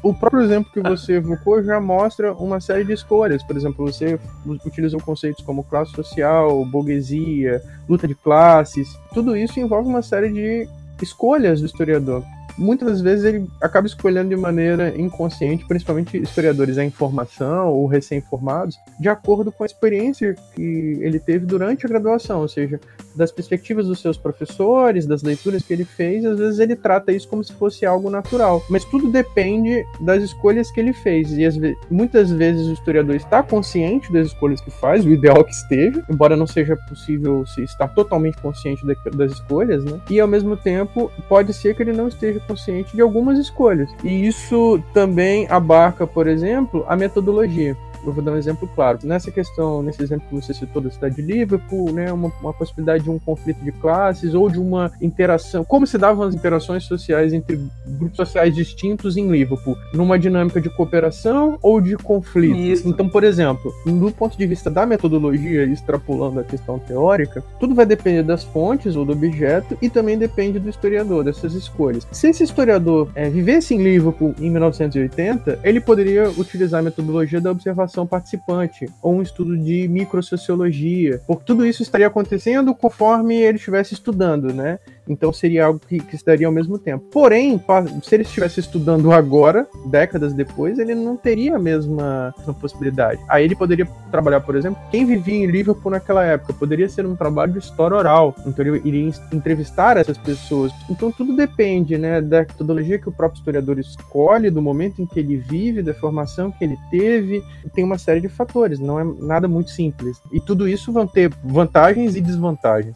O próprio exemplo que você evocou já mostra uma série de escolhas. Por exemplo, você utilizou conceitos como classe social, burguesia, luta de classes. Tudo isso envolve uma série de escolhas do historiador. Muitas das vezes ele acaba escolhendo de maneira inconsciente, principalmente historiadores à informação ou recém-formados, de acordo com a experiência que ele teve durante a graduação, ou seja, das perspectivas dos seus professores, das leituras que ele fez, às vezes ele trata isso como se fosse algo natural. Mas tudo depende das escolhas que ele fez. E vezes, muitas vezes o historiador está consciente das escolhas que faz, o ideal é que esteja, embora não seja possível se estar totalmente consciente das escolhas, né? E ao mesmo tempo, pode ser que ele não esteja consciente de algumas escolhas. E isso também abarca, por exemplo, a metodologia eu vou dar um exemplo claro. Nessa questão, nesse exemplo que você citou da cidade de Liverpool, né, uma, uma possibilidade de um conflito de classes ou de uma interação, como se davam as interações sociais entre grupos sociais distintos em Liverpool, numa dinâmica de cooperação ou de conflito. Isso. Então, por exemplo, do ponto de vista da metodologia, extrapolando a questão teórica, tudo vai depender das fontes ou do objeto e também depende do historiador, dessas escolhas. Se esse historiador é, vivesse em Liverpool em 1980, ele poderia utilizar a metodologia da observação população participante, ou um estudo de microsociologia, porque tudo isso estaria acontecendo conforme ele estivesse estudando, né? Então seria algo que, que se daria ao mesmo tempo. Porém, se ele estivesse estudando agora, décadas depois, ele não teria a mesma, mesma possibilidade. Aí ele poderia trabalhar, por exemplo, quem vivia em Liverpool naquela época, poderia ser um trabalho de história oral. Então ele iria entrevistar essas pessoas. Então tudo depende, né, da metodologia que o próprio historiador escolhe, do momento em que ele vive, da formação que ele teve. Tem uma série de fatores, não é nada muito simples. E tudo isso vão ter vantagens e desvantagens.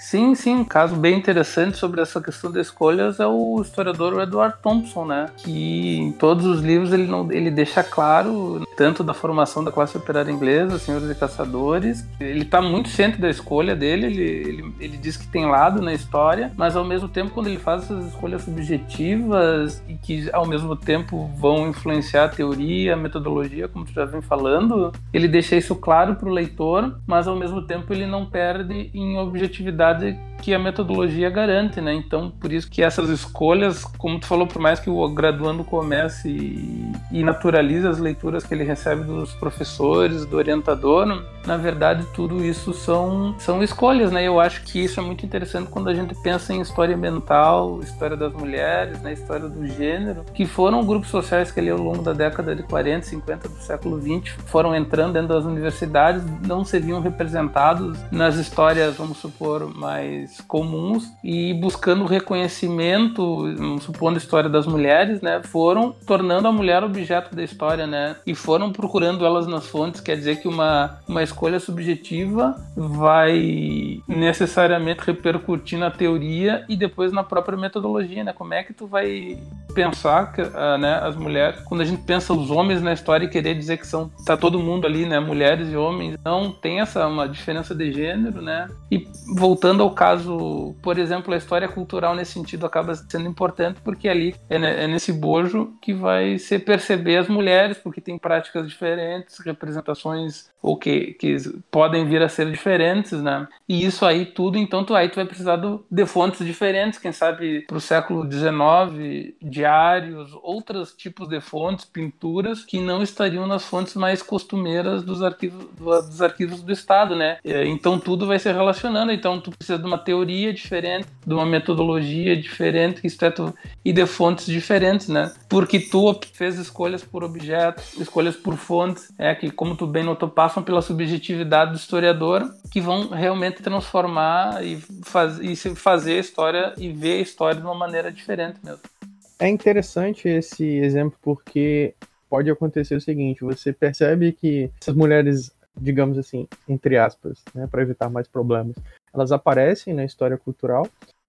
Sim, sim, um caso bem interessante sobre essa questão das escolhas é o historiador Edward Thompson, né? Que em todos os livros ele, não, ele deixa claro, tanto da formação da classe operária inglesa, senhores e caçadores, ele está muito ciente da escolha dele, ele, ele, ele diz que tem lado na história, mas ao mesmo tempo, quando ele faz essas escolhas subjetivas e que ao mesmo tempo vão influenciar a teoria, a metodologia, como tu já vem falando, ele deixa isso claro para o leitor, mas ao mesmo tempo ele não perde em objetividade que a metodologia garante, né? Então, por isso que essas escolhas, como tu falou, por mais que o graduando comece e, naturalize as leituras que ele recebe dos professores, do orientador, na verdade, tudo isso são, são escolhas, né? Eu acho que isso é muito interessante quando a gente pensa em história ambiental, história das mulheres, né? história do gênero, que foram grupos sociais que ali ao longo da década de 40, 50 do século 20 foram entrando dentro das universidades, não se viam representados nas histórias, vamos supor, mais comuns e buscando reconhecimento, supondo a história das mulheres, né, foram tornando a mulher objeto da história, né, e foram procurando elas nas fontes. Quer dizer que uma, uma escolha subjetiva vai necessariamente repercutir na teoria e depois na própria metodologia, né? Como é que tu vai pensar que, uh, né, as mulheres, quando a gente pensa os homens na história e querer dizer que são tá todo mundo ali, né, mulheres e homens, não tem essa uma diferença de gênero, né? E voltando voltando ao caso, por exemplo, a história cultural nesse sentido acaba sendo importante porque ali é, é nesse bojo que vai se perceber as mulheres, porque tem práticas diferentes, representações ou que, que podem vir a ser diferentes, né? E isso aí tudo, então tu aí tu vai precisar do, de fontes diferentes, quem sabe para o século XIX, diários, outros tipos de fontes, pinturas que não estariam nas fontes mais costumeiras dos arquivos dos arquivos do Estado, né? Então tudo vai se relacionando, então tu precisa de uma teoria diferente, de uma metodologia diferente, isto é, tu, e de fontes diferentes, né? Porque tu fez escolhas por objetos, escolhas por fontes, é que, como tu bem notou, passam pela subjetividade do historiador, que vão realmente transformar e, faz, e fazer a história e ver a história de uma maneira diferente mesmo. É interessante esse exemplo porque pode acontecer o seguinte: você percebe que essas mulheres digamos assim, entre aspas, né, para evitar mais problemas, elas aparecem na história cultural,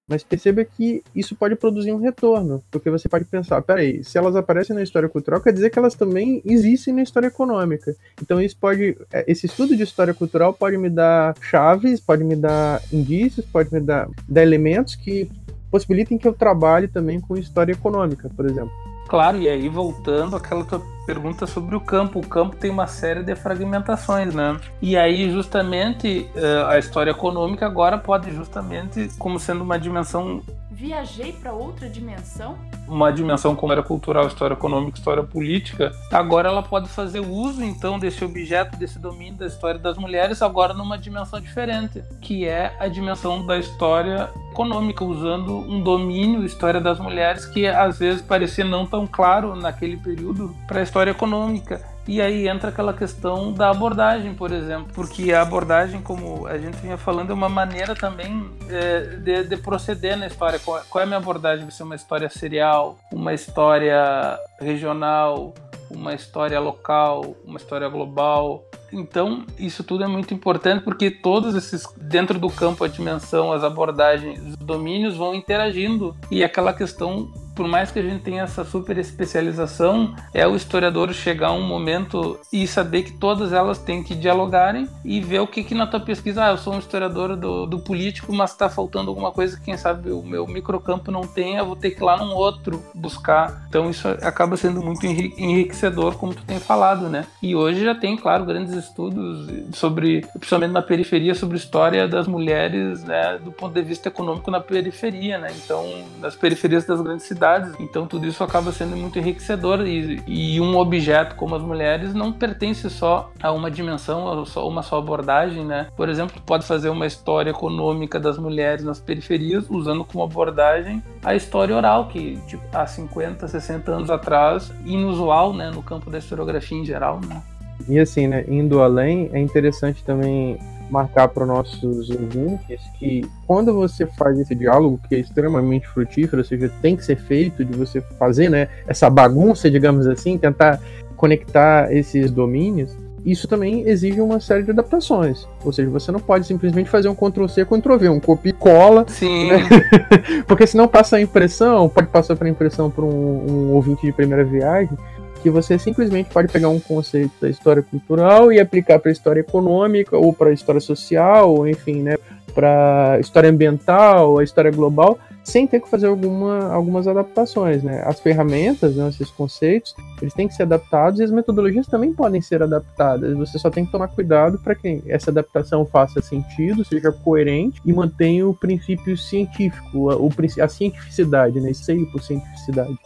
mas perceba que isso pode produzir um retorno, porque você pode pensar, peraí, se elas aparecem na história cultural, quer dizer que elas também existem na história econômica. Então isso pode, é, esse estudo de história cultural pode me dar chaves, pode me dar indícios, pode me dar, dar elementos que possibilitem que eu trabalhe também com história econômica, por exemplo. Claro, e aí voltando àquela tua pergunta sobre o campo, o campo tem uma série de fragmentações, né? E aí justamente eh, a história econômica agora pode justamente como sendo uma dimensão viajei para outra dimensão? Uma dimensão como era cultural, história econômica, história política. Agora ela pode fazer uso então desse objeto, desse domínio da história das mulheres, agora numa dimensão diferente, que é a dimensão da história econômica, usando um domínio, história das mulheres, que às vezes parecia não tão claro naquele período para a história econômica. E aí entra aquela questão da abordagem, por exemplo, porque a abordagem, como a gente vinha falando, é uma maneira também é, de, de, proceder na história. Qual, qual é a minha abordagem? Vai ser uma história serial, uma história regional, uma história local, uma história global. Então, isso tudo é muito importante porque todos esses, dentro do campo, a dimensão, as abordagens, os domínios vão interagindo e aquela questão por mais que a gente tenha essa super especialização, é o historiador chegar a um momento e saber que todas elas têm que dialogarem e ver o que, que na tua pesquisa, ah, eu sou um historiador do, do político, mas está faltando alguma coisa que quem sabe o meu microcampo não eu vou ter que ir lá num outro buscar. Então isso acaba sendo muito enriquecedor, como tu tem falado, né? E hoje já tem, claro, grandes estudos sobre, principalmente na periferia, sobre história das mulheres, né, do ponto de vista econômico na periferia, né? Então, nas periferias das grandes cidades Então tudo isso acaba sendo muito enriquecedor e, e um objeto como as mulheres não pertence só a uma dimensão, a só uma só abordagem, né? Por exemplo, pode fazer uma história econômica das mulheres nas periferias usando como abordagem a história oral que tipo, há 50, 60 anos atrás inusual, né, no campo da historiografia em geral, né? E assim, né, indo além, é interessante também marcar para os nossos ouvintes que quando você faz esse diálogo, que é extremamente frutífero, ou seja, tem que ser feito de você fazer né, essa bagunça, digamos assim, tentar conectar esses domínios, isso também exige uma série de adaptações. Ou seja, você não pode simplesmente fazer um Ctrl-C, Ctrl-V, um copia e cola. Sim. Né? *laughs* Porque senão passa a impressão, pode passar para impressão para um, um ouvinte de primeira viagem, que você simplesmente pode pegar um conceito da história cultural e aplicar para a história econômica ou para a história social, ou enfim, né, para história ambiental, a história global, sem ter que fazer alguma, algumas adaptações, né? As ferramentas, né, esses conceitos, eles têm que ser adaptados e as metodologias também podem ser adaptadas. Você só tem que tomar cuidado para que essa adaptação faça sentido, seja coerente e mantenha o princípio científico, a, a cientificidade, né? Seio por cientificidade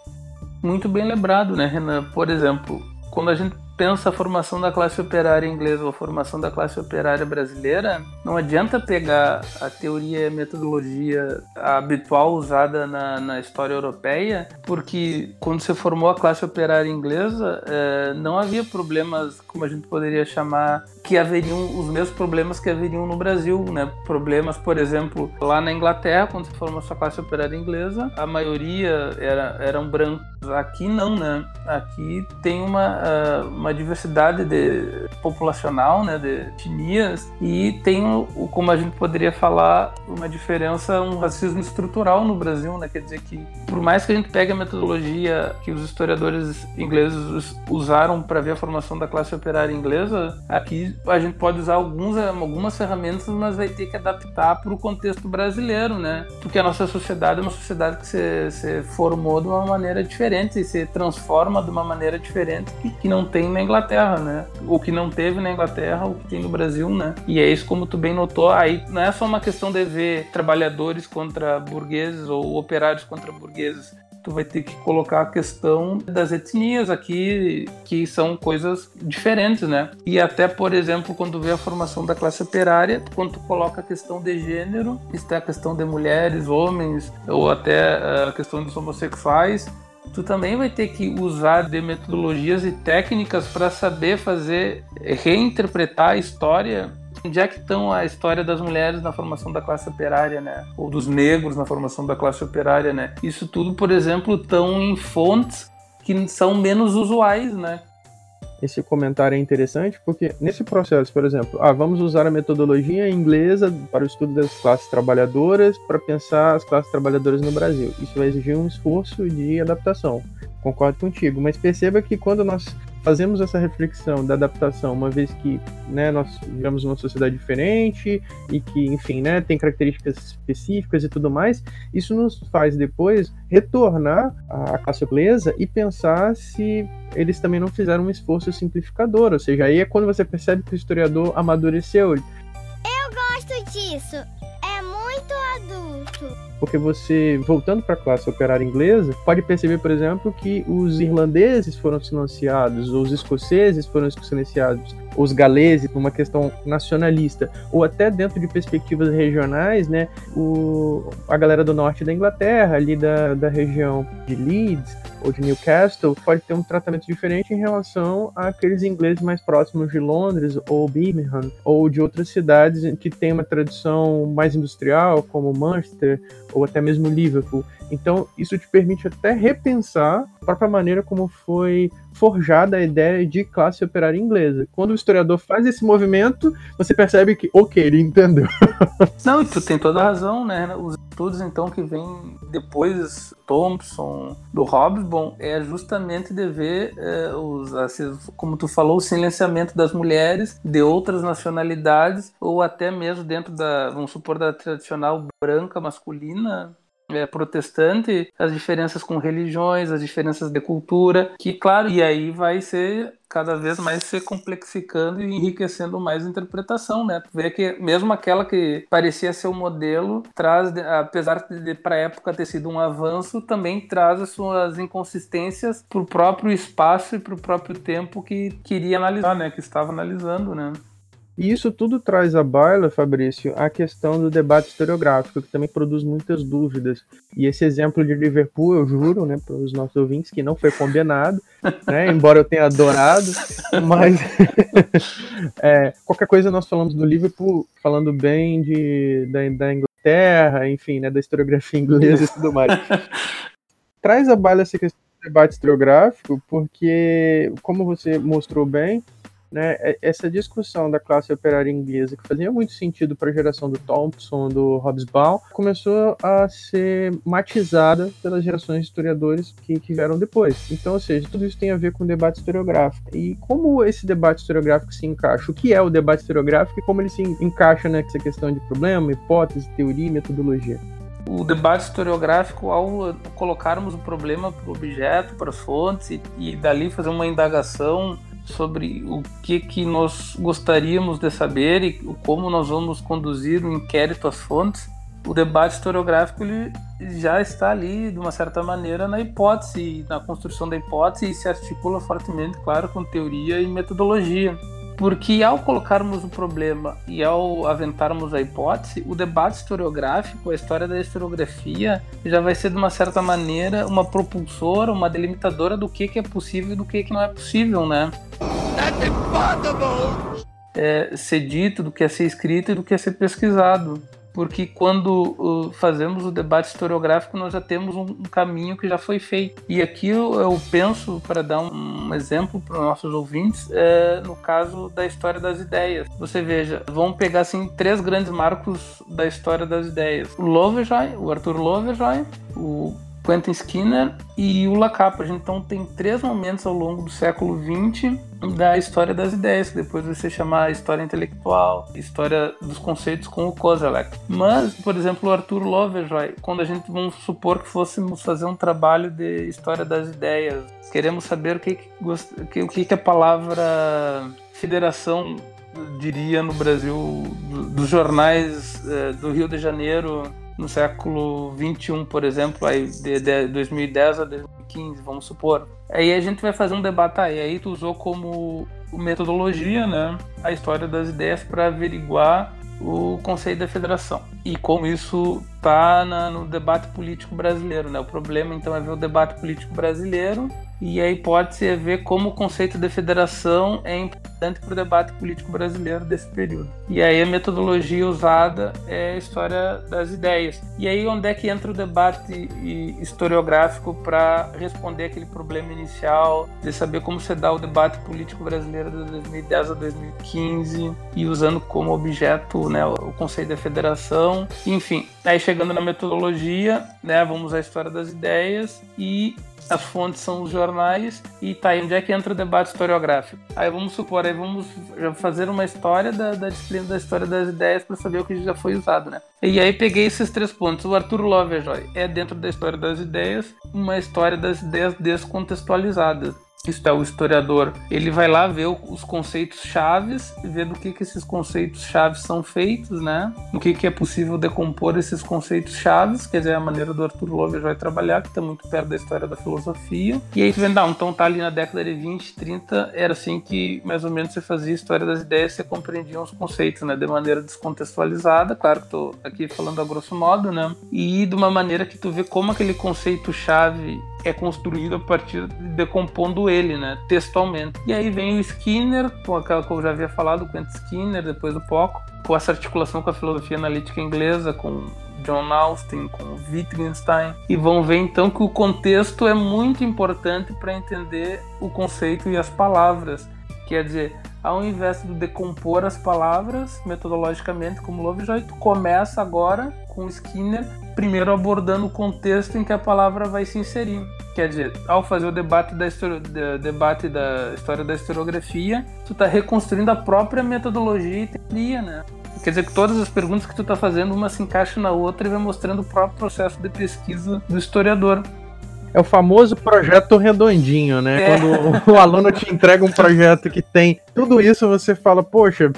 muito bem lembrado, né, Renan? Por exemplo, quando a gente pensa a formação da classe operária inglesa ou a formação da classe operária brasileira, não adianta pegar a teoria e a metodologia habitual usada na, na história europeia, porque quando se formou a classe operária inglesa, é, não havia problemas, como a gente poderia chamar, que haveriam os mesmos problemas que haveriam no Brasil, né? Problemas, por exemplo, lá na Inglaterra, quando se formou a classe operária inglesa, a maioria era, eram brancos. Aqui não, né? Aqui tem uma, uh, uma diversidade de, populacional, né, de etnias, e tem, como a gente poderia falar, uma diferença, um racismo estrutural no Brasil, né? Quer dizer que, por mais que a gente pegue a metodologia que os historiadores ingleses usaram para ver a formação da classe operária inglesa, aqui a gente pode usar alguns, algumas ferramentas, mas vai ter que adaptar para o contexto brasileiro, né? Porque a nossa sociedade é uma sociedade que se, se formou de uma maneira diferente e se transforma de uma maneira diferente que não tem na Inglaterra, né? O que não teve na Inglaterra, o que tem no Brasil, né? E é isso como tu bem notou, aí não é só uma questão de ver trabalhadores contra burgueses ou operários contra burgueses tu vai ter que colocar a questão das etnias aqui, que são coisas diferentes, né? E até, por exemplo, quando vê a formação da classe operária, quando tu coloca a questão de gênero, está a questão de mulheres, homens, ou até a questão dos homossexuais, tu também vai ter que usar de metodologias e técnicas para saber fazer, reinterpretar a história onde é que estão a história das mulheres na formação da classe operária, né? Ou dos negros na formação da classe operária, né? Isso tudo, por exemplo, estão em fontes que são menos usuais, né? Esse comentário é interessante porque nesse processo, por exemplo, ah, vamos usar a metodologia inglesa para o estudo das classes trabalhadoras para pensar as classes trabalhadoras no Brasil. Isso vai exigir um esforço de adaptação. Concordo contigo, mas perceba que quando nós fazemos essa reflexão da adaptação, uma vez que né, nós vivemos uma sociedade diferente e que, enfim, né, tem características específicas e tudo mais, isso nos faz depois retornar à classe inglesa e pensar se eles também não fizeram um esforço simplificador, ou seja, aí é quando você percebe que o historiador amadureceu. Eu gosto disso, é muito adulto. Porque você, voltando para a classe operária inglesa, pode perceber, por exemplo, que os irlandeses foram silenciados, os escoceses foram silenciados, os galeses, numa questão nacionalista, ou até dentro de perspectivas regionais, né, o, a galera do norte da Inglaterra, ali da, da região de Leeds ou de Newcastle, pode ter um tratamento diferente em relação àqueles ingleses mais próximos de Londres ou Birmingham, ou de outras cidades que têm uma tradição mais industrial, como Manchester ou até mesmo Liverpool. Então, isso te permite até repensar a própria maneira como foi forjada a ideia de classe operária inglesa. Quando o historiador faz esse movimento, você percebe que, ok, ele entendeu. *laughs* Não, tu tem toda a razão, né? Os estudos, então, que vêm depois, Thompson, do Hobsbawm, é justamente de ver, é, os, assim, como tu falou, o silenciamento das mulheres de outras nacionalidades, ou até mesmo dentro da, vamos supor, da tradicional branca masculina, é, protestante, as diferenças com religiões, as diferenças de cultura, que claro, e aí vai ser cada vez mais se complexicando e enriquecendo mais a interpretação, né? Tu vê que mesmo aquela que parecia ser o modelo, traz, apesar de para a época ter sido um avanço, também traz as suas inconsistências para o próprio espaço e para o próprio tempo que queria analisar, né? Que estava analisando, né? E isso tudo traz à baila, Fabrício, a questão do debate historiográfico, que também produz muitas dúvidas. E esse exemplo de Liverpool, eu juro, né, para os nossos ouvintes, que não foi combinado, *laughs* né, embora eu tenha adorado, mas *laughs* é, qualquer coisa nós falamos do Liverpool, falando bem de, da, da Inglaterra, enfim, né, da historiografia inglesa e tudo mais. *laughs* Traz à baila essa questão do debate historiográfico, porque, como você mostrou bem, né, é, essa discussão da classe operária inglesa, que fazia muito sentido para a geração do Thompson, do Hobsbawm, começou a ser matizada pelas gerações de historiadores que, que vieram depois. Então, ou seja, tudo isso tem a ver com o debate historiográfico. E como esse debate historiográfico se encaixa? O que é o debate historiográfico e como ele se encaixa nessa questão de problema, hipótese, teoria e metodologia? o debate historiográfico ao colocarmos o problema para o objeto, para as fontes e, e, dali fazer uma indagação sobre o que, que nós gostaríamos de saber e como nós vamos conduzir o um inquérito às fontes, o debate historiográfico ele já está ali, de uma certa maneira, na hipótese, na construção da hipótese e se articula fortemente, claro, com teoria e metodologia. Porque ao colocarmos o problema e ao aventarmos a hipótese, o debate historiográfico, a história da historiografia, já vai ser de uma certa maneira uma propulsora, uma delimitadora do que, que é possível e do que, que não é possível, né? É, ser dito, do que é ser escrito e do que é ser pesquisado porque quando uh, fazemos o debate historiográfico nós já temos um, um, caminho que já foi feito. E aqui eu, eu penso, para dar um, um exemplo para os nossos ouvintes, é, no caso da história das ideias. Você veja, vamos pegar assim três grandes marcos da história das ideias: o Lovejoy, o Arthur Lovejoy, o Quentin Skinner e o Capra. Então tem três momentos ao longo do século XX da história das ideias, que depois ser chamar história intelectual, história dos conceitos com o Kozelek. Mas, por exemplo, o Arthur Lovejoy, quando a gente vamos supor que fôssemos fazer um trabalho de história das ideias, queremos saber o que, que, o que, que a palavra federação diria no Brasil dos jornais eh, do Rio de Janeiro no século 21, por exemplo, aí de, de 2010 a 2015, vamos supor. Aí a gente vai fazer um debate aí, aí tu usou como metodologia, né, a história das ideias para averiguar o conceito da federação e como isso está no debate político brasileiro, né? O problema então é ver o debate político brasileiro e a hipótese é ver como o conceito de federação é importante para o debate político brasileiro desse período. E aí a metodologia usada é a história das ideias. E aí onde é que entra o debate historiográfico para responder aquele problema inicial de saber como se dá o debate político brasileiro de 2010 a 2015 e usando como objeto né, o conceito da federação. Enfim, aí chegando na metodologia, né, vamos à história das ideias e as fontes são os jornais e tá aí onde é que entra o debate historiográfico. Aí vamos supor, aí vamos fazer uma história da, da disciplina da história das ideias para saber o que já foi usado, né? E aí peguei esses três pontos. O Arthur Lovejoy é dentro da história das ideias, uma história das ideias descontextualizadas. É, o historiador, ele vai lá ver os conceitos chaves ver do que, que esses conceitos chaves são feitos, né? O que, que é possível decompor esses conceitos chaves, quer dizer, a maneira do Arthur Lovejoy trabalhar, que está muito perto da história da filosofia. E aí tu vê, não, então tá ali na década de 20, 30, era assim que mais ou menos você fazia a história das ideias, você compreendia os conceitos, né? De maneira descontextualizada, claro que tô aqui falando a grosso modo, né? E de uma maneira que tu vê como aquele conceito chave é construído a partir de decompondo ele, né, textualmente. E aí vem o Skinner, com aquela que eu já havia falado, Quentin Skinner, depois do Poco, com essa articulação com a filosofia analítica inglesa, com John Austin, com Wittgenstein, e vão ver então que o contexto é muito importante para entender o conceito e as palavras. Quer dizer, ao invés de decompor as palavras metodologicamente, como Lovejoy, tu começa agora com Skinner, primeiro abordando o contexto em que a palavra vai se inserir. Quer dizer, ao fazer o debate da, história, debate da história da historiografia, tu está reconstruindo a própria metodologia e teoria, né? Quer dizer que todas as perguntas que tu está fazendo, uma se encaixa na outra e vai mostrando o próprio processo de pesquisa do historiador. É o famoso projeto redondinho, né? É. Quando o aluno te entrega um projeto que tem tudo isso, você fala, poxa.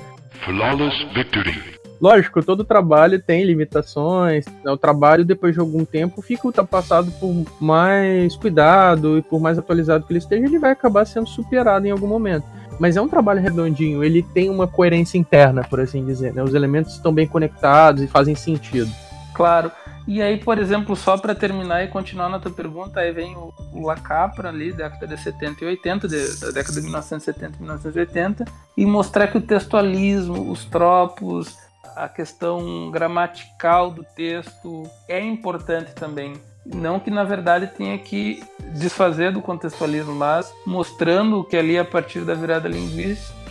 Flawless Victory. Lógico, todo trabalho tem limitações. Né? O trabalho, depois de algum tempo, fica ultrapassado por mais cuidado e por mais atualizado que ele esteja, ele vai acabar sendo superado em algum momento. Mas é um trabalho redondinho, ele tem uma coerência interna, por assim dizer. Né? Os elementos estão bem conectados e fazem sentido. Claro. E aí, por exemplo, só para terminar e continuar na tua pergunta, aí vem o, o Lacapra ali, década de 70 e 80, de, da década de 1970 e 1980, e mostrar que o textualismo, os tropos, a questão gramatical do texto é importante também. Não que na verdade tenha que desfazer do contextualismo, mas mostrando que ali a partir da virada linguística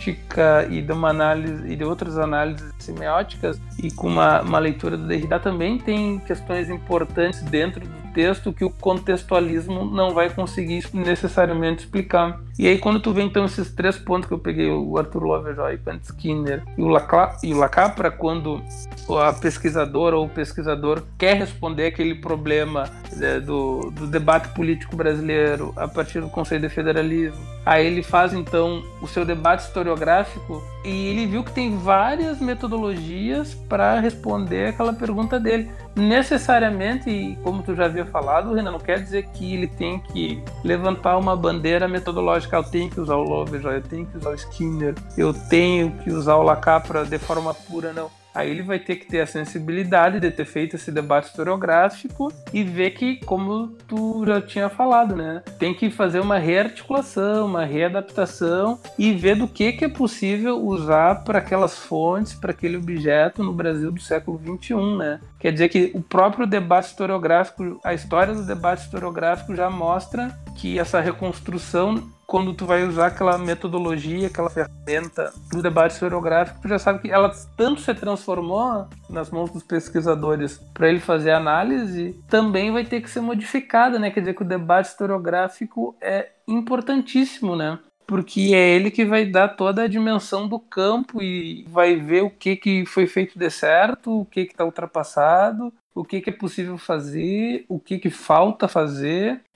e de uma análise e de outras análises semióticas e com uma, uma leitura do Derrida também tem questões importantes dentro do texto que o contextualismo não vai conseguir necessariamente explicar. E aí quando tu vê então esses três pontos que eu peguei, o Arthur Lovejoy, o Kant Skinner e o, Lacla, e o Lacapra, quando a pesquisadora ou o pesquisador quer responder aquele problema né, do, do debate político brasileiro a partir do conceito de federalismo, aí ele faz então o seu debate historiográfico e ele viu que tem várias metodologias para responder aquela pergunta dele necessariamente, e como tu já havia falado, Renan, não quer dizer que ele tem que levantar uma bandeira metodológica. Eu tenho que usar o Lovejoy, eu tenho que usar o Skinner, eu tenho que usar o Lacapra de forma pura, não. Aí ele vai ter que ter a sensibilidade de ter feito esse debate historiográfico e ver que, como tu já tinha falado, né? Tem que fazer uma rearticulação, uma readaptação e ver do que, que é possível usar para aquelas fontes, para aquele objeto no Brasil do século XXI, né? Quer dizer que o próprio debate historiográfico, a história do debate historiográfico já mostra que essa reconstrução quando tu vai usar aquela metodologia, aquela ferramenta do debate historiográfico, tu já sabe que ela tanto se transformou nas mãos dos pesquisadores para ele fazer análise, também vai ter que ser modificada, né? Quer dizer que o debate historiográfico é importantíssimo, né? porque é ele que vai dar toda a dimensão do campo e vai ver o que, que foi feito de certo, o que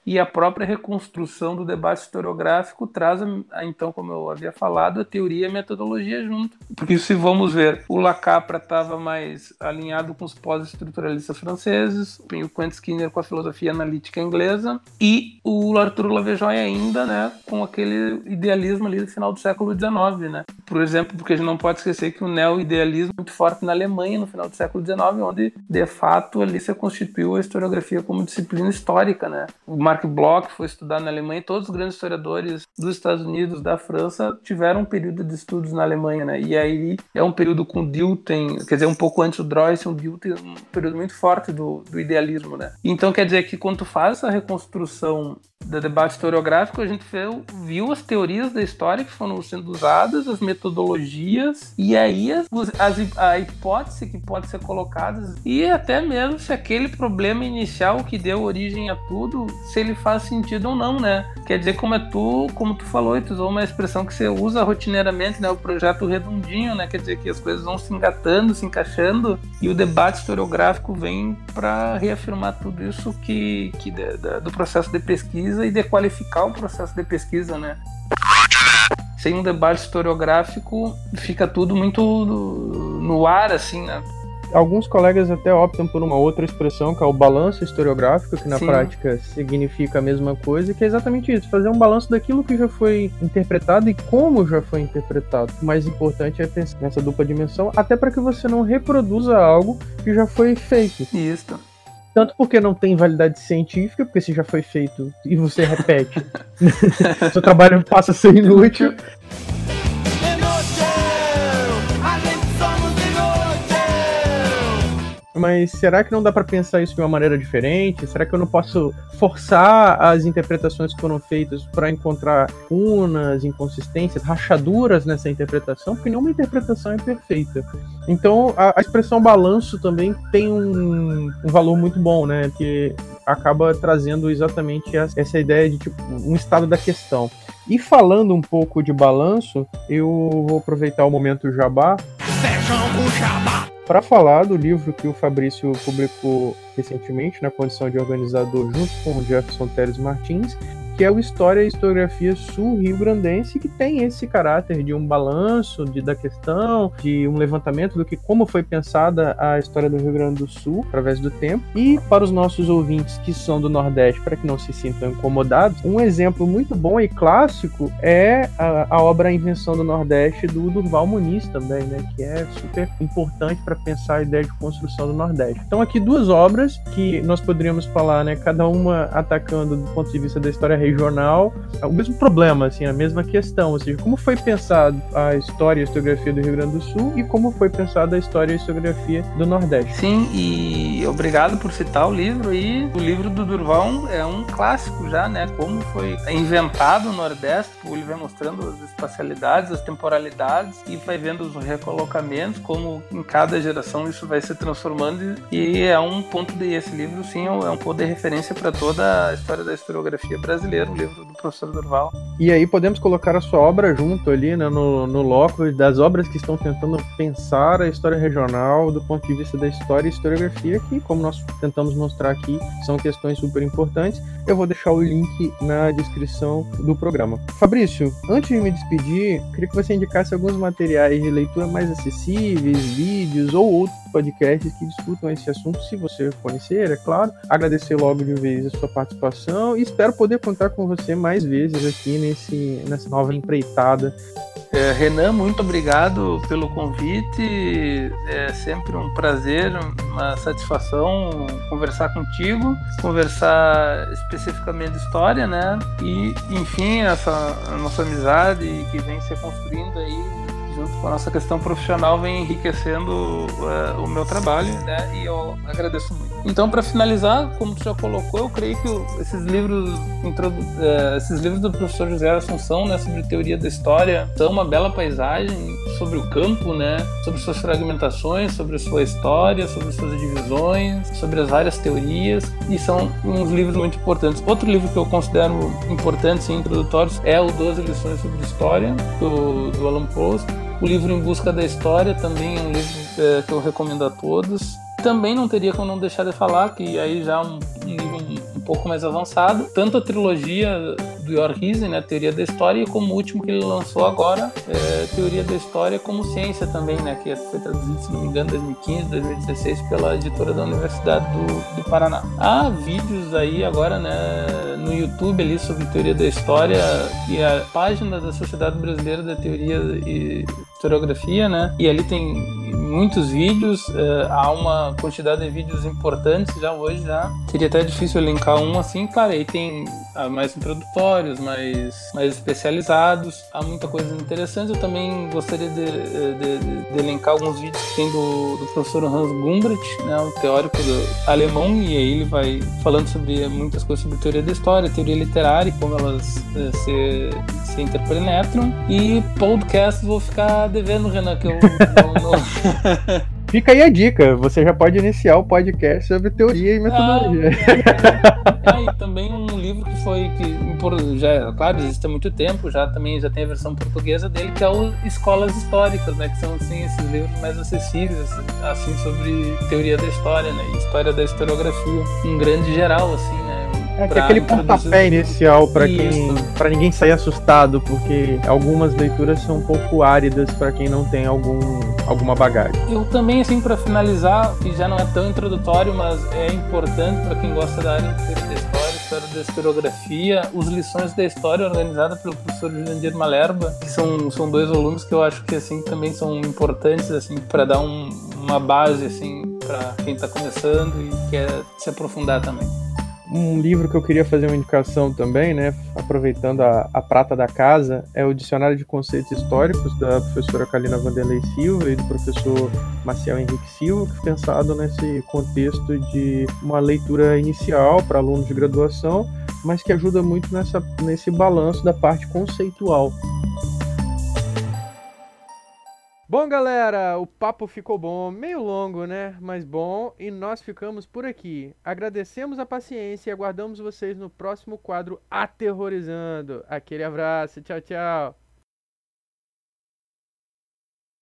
e a própria reconstrução do debate historiográfico traz, então, como eu havia falado, a teoria e a metodologia junto. Porque se vamos ver, o Lacapra estava mais alinhado com os pós-estruturalistas franceses, o Quentin Skinner com a filosofia analítica inglesa e o Arthur Lavejoy ainda, né, com aquele idealismo ali do final do século XIX, né? Por exemplo, porque a gente não pode esquecer que o neo-idealismo é muito forte na Alemanha no final do século XIX, onde, de fato, ali se constituiu a historiografia como disciplina histórica, né? Mark Bloch foi estudar na Alemanha, todos os grandes historiadores dos Estados Unidos, da França, tiveram um período de estudos na Alemanha, né? E aí é um período com Dilthey, quer dizer, um pouco antes do Droyce, um Dilthey, um período muito forte do, do idealismo, né? Então quer dizer que quando tu faz essa reconstrução do debate historiográfico, a gente viu as teorias da história que foram sendo usadas, as metodologias, e aí as, as, a hipótese que pode ser colocada, e até mesmo se aquele problema inicial que deu origem a tudo, se ele faz sentido ou não, né? Quer dizer, como é tu, como tu falou, tu usou uma expressão que você usa rotineiramente, né? O projeto redondinho, né? Quer dizer que as coisas vão se engatando, se encaixando, e o debate historiográfico vem para reafirmar tudo isso que, que da, da, do processo de pesquisa pesquisa e de qualificar o processo de pesquisa, né? Sem um debate historiográfico, fica tudo muito no ar, assim, né? Alguns colegas até optam por uma outra expressão, que é o balanço historiográfico, que na Sim. prática significa a mesma coisa, que é exatamente isso, fazer um balanço daquilo que já foi interpretado e como já foi interpretado. O mais importante é pensar nessa dupla dimensão, até para que você não reproduza algo que já foi feito. Isso. Tanto porque não tem validade científica, porque se já foi feito e você repete, *laughs* seu trabalho passa a ser inútil. Mas será que não dá para pensar isso de uma maneira diferente? Será que eu não posso forçar as interpretações que foram feitas para encontrar unas, inconsistências, rachaduras nessa interpretação? Porque nenhuma interpretação é perfeita. Então a, a expressão balanço também tem um, um, valor muito bom, né? Que acaba trazendo exatamente essa ideia de tipo, um estado da questão. E falando um pouco de balanço, eu vou aproveitar o momento jabá. Sejam o jabá! Para falar do livro que o Fabrício publicou recentemente na condição de organizador junto com o Jefferson Teles Martins, que é o História e Historiografia Sul-Rio-Grandense, que tem esse caráter de um balanço de, da questão, de um levantamento do que como foi pensada a história do Rio Grande do Sul através do tempo. E para os nossos ouvintes que são do Nordeste, para que não se sintam incomodados, um exemplo muito bom e clássico é a, a obra A Invenção do Nordeste do Durval Muniz também, né, que é super importante para pensar a ideia de construção do Nordeste. Então aqui duas obras que nós poderíamos falar, né, cada uma atacando do ponto de vista da história regional, é o mesmo problema, assim, a mesma questão, ou seja, como foi pensado a história e a historiografia do Rio Grande do Sul e como foi pensada a história e a historiografia do Nordeste. Sim, e obrigado por citar o livro e o livro do Durval é um clássico já, né, como foi inventado o Nordeste, ele vai mostrando as espacialidades, as temporalidades e vai vendo os recolocamentos, como em cada geração isso vai se transformando e é um ponto de esse livro sim é um ponto de referência para toda a história da historiografia brasileira ler o livro do professor Durval. E aí podemos colocar a sua obra junto ali, né, no, no loco das obras que estão tentando pensar a história regional do ponto de vista da história e historiografia, que, como nós tentamos mostrar aqui, são questões super importantes. Eu vou deixar o link na descrição do programa. Fabrício, antes de me despedir, queria que você indicasse alguns materiais de leitura mais acessíveis, vídeos ou outros podcasts que discutam esse assunto, se você conhecer, é claro. Agradecer logo de vez a sua participação e espero poder contar com você mais vezes aqui nesse, nessa nova empreitada. É, Renan, muito obrigado pelo convite. É sempre um prazer, uma satisfação conversar contigo, conversar especificamente de história, né? E, enfim, essa nossa amizade que vem se construindo aí junto com a nossa questão profissional, vem enriquecendo uh, o meu trabalho, né? E eu agradeço muito. Então, para finalizar, como tu já colocou, eu creio que esses livros, uh, esses livros do professor José Assunção, né, sobre teoria da história, são uma bela paisagem sobre o campo, né? Sobre suas fragmentações, sobre sua história, sobre suas divisões, sobre as várias teorias, e são uns livros muito importantes. Outro livro que eu considero importante e introdutórios é o 12 lições sobre história do, do Alan Post o livro Em Busca da História também é um livro é, que eu recomendo a todos. Também não teria como não deixar de falar que aí já um, um livro um, um pouco mais avançado, tanto a trilogia do Yor Riesen, né, Teoria da História, e como o último que ele lançou agora, é, Teoria da História como Ciência também, né, que foi traduzido, se não me engano, em 2015, 2016 pela editora da Universidade do, do Paraná. Há vídeos aí agora, né, no YouTube ali sobre Teoria da História e a página da Sociedade Brasileira da Teoria e Historiografia, né, e ali tem muitos vídeos, é, há uma quantidade de vídeos importantes já hoje já. Seria até difícil elencar um assim, cara, e tem mais introdutórios, mais, mais especializados. Há muita coisa interessante. Eu também gostaria de, de, de, de elencar alguns vídeos que tem do, do professor Hans Gumbrecht, né, um teórico alemão, e aí ele vai falando sobre muitas coisas sobre teoria da história, teoria literária e como elas eh, se, se interpenetram. E podcast vou ficar devendo, Renan, que eu não, não... *laughs* Fica aí a dica, você já pode iniciar o podcast sobre teoria e metodologia. Ah, *laughs* é, e também um livro que foi que já, claro, existe há muito tempo, já também já tem a versão portuguesa dele, que é o Escolas Históricas, né, que são assim esses livros mais acessíveis assim sobre teoria da história, né, história da historiografia, um grande geral assim, né, É que aquele pontapé inicial para quem para ninguém sair assustado, porque algumas leituras são um pouco áridas para quem não tem algum alguma bagagem. Eu também assim para finalizar, que já não é tão introdutório, mas é importante para quem gosta da área da história, história da historiografia, os lições da história organizada pelo professor Jurandir Malerba, que são, são dois volumes que eu acho que assim também são importantes assim para dar um, uma base assim para quem está começando e quer se aprofundar também um livro que eu queria fazer uma indicação também, né, aproveitando a, a prata da casa, é o Dicionário de Conceitos Históricos da professora Kalina Vanderlei Silva e do professor Marcial Henrique Silva, é pensado nesse contexto de uma leitura inicial para alunos de graduação, mas que ajuda muito nessa, nesse balanço da parte conceitual. Bom, galera, o papo ficou bom, meio longo, né? Mas bom, e nós ficamos por aqui. Agradecemos a paciência e aguardamos vocês no próximo quadro Aterrorizando. Aquele abraço, tchau, tchau.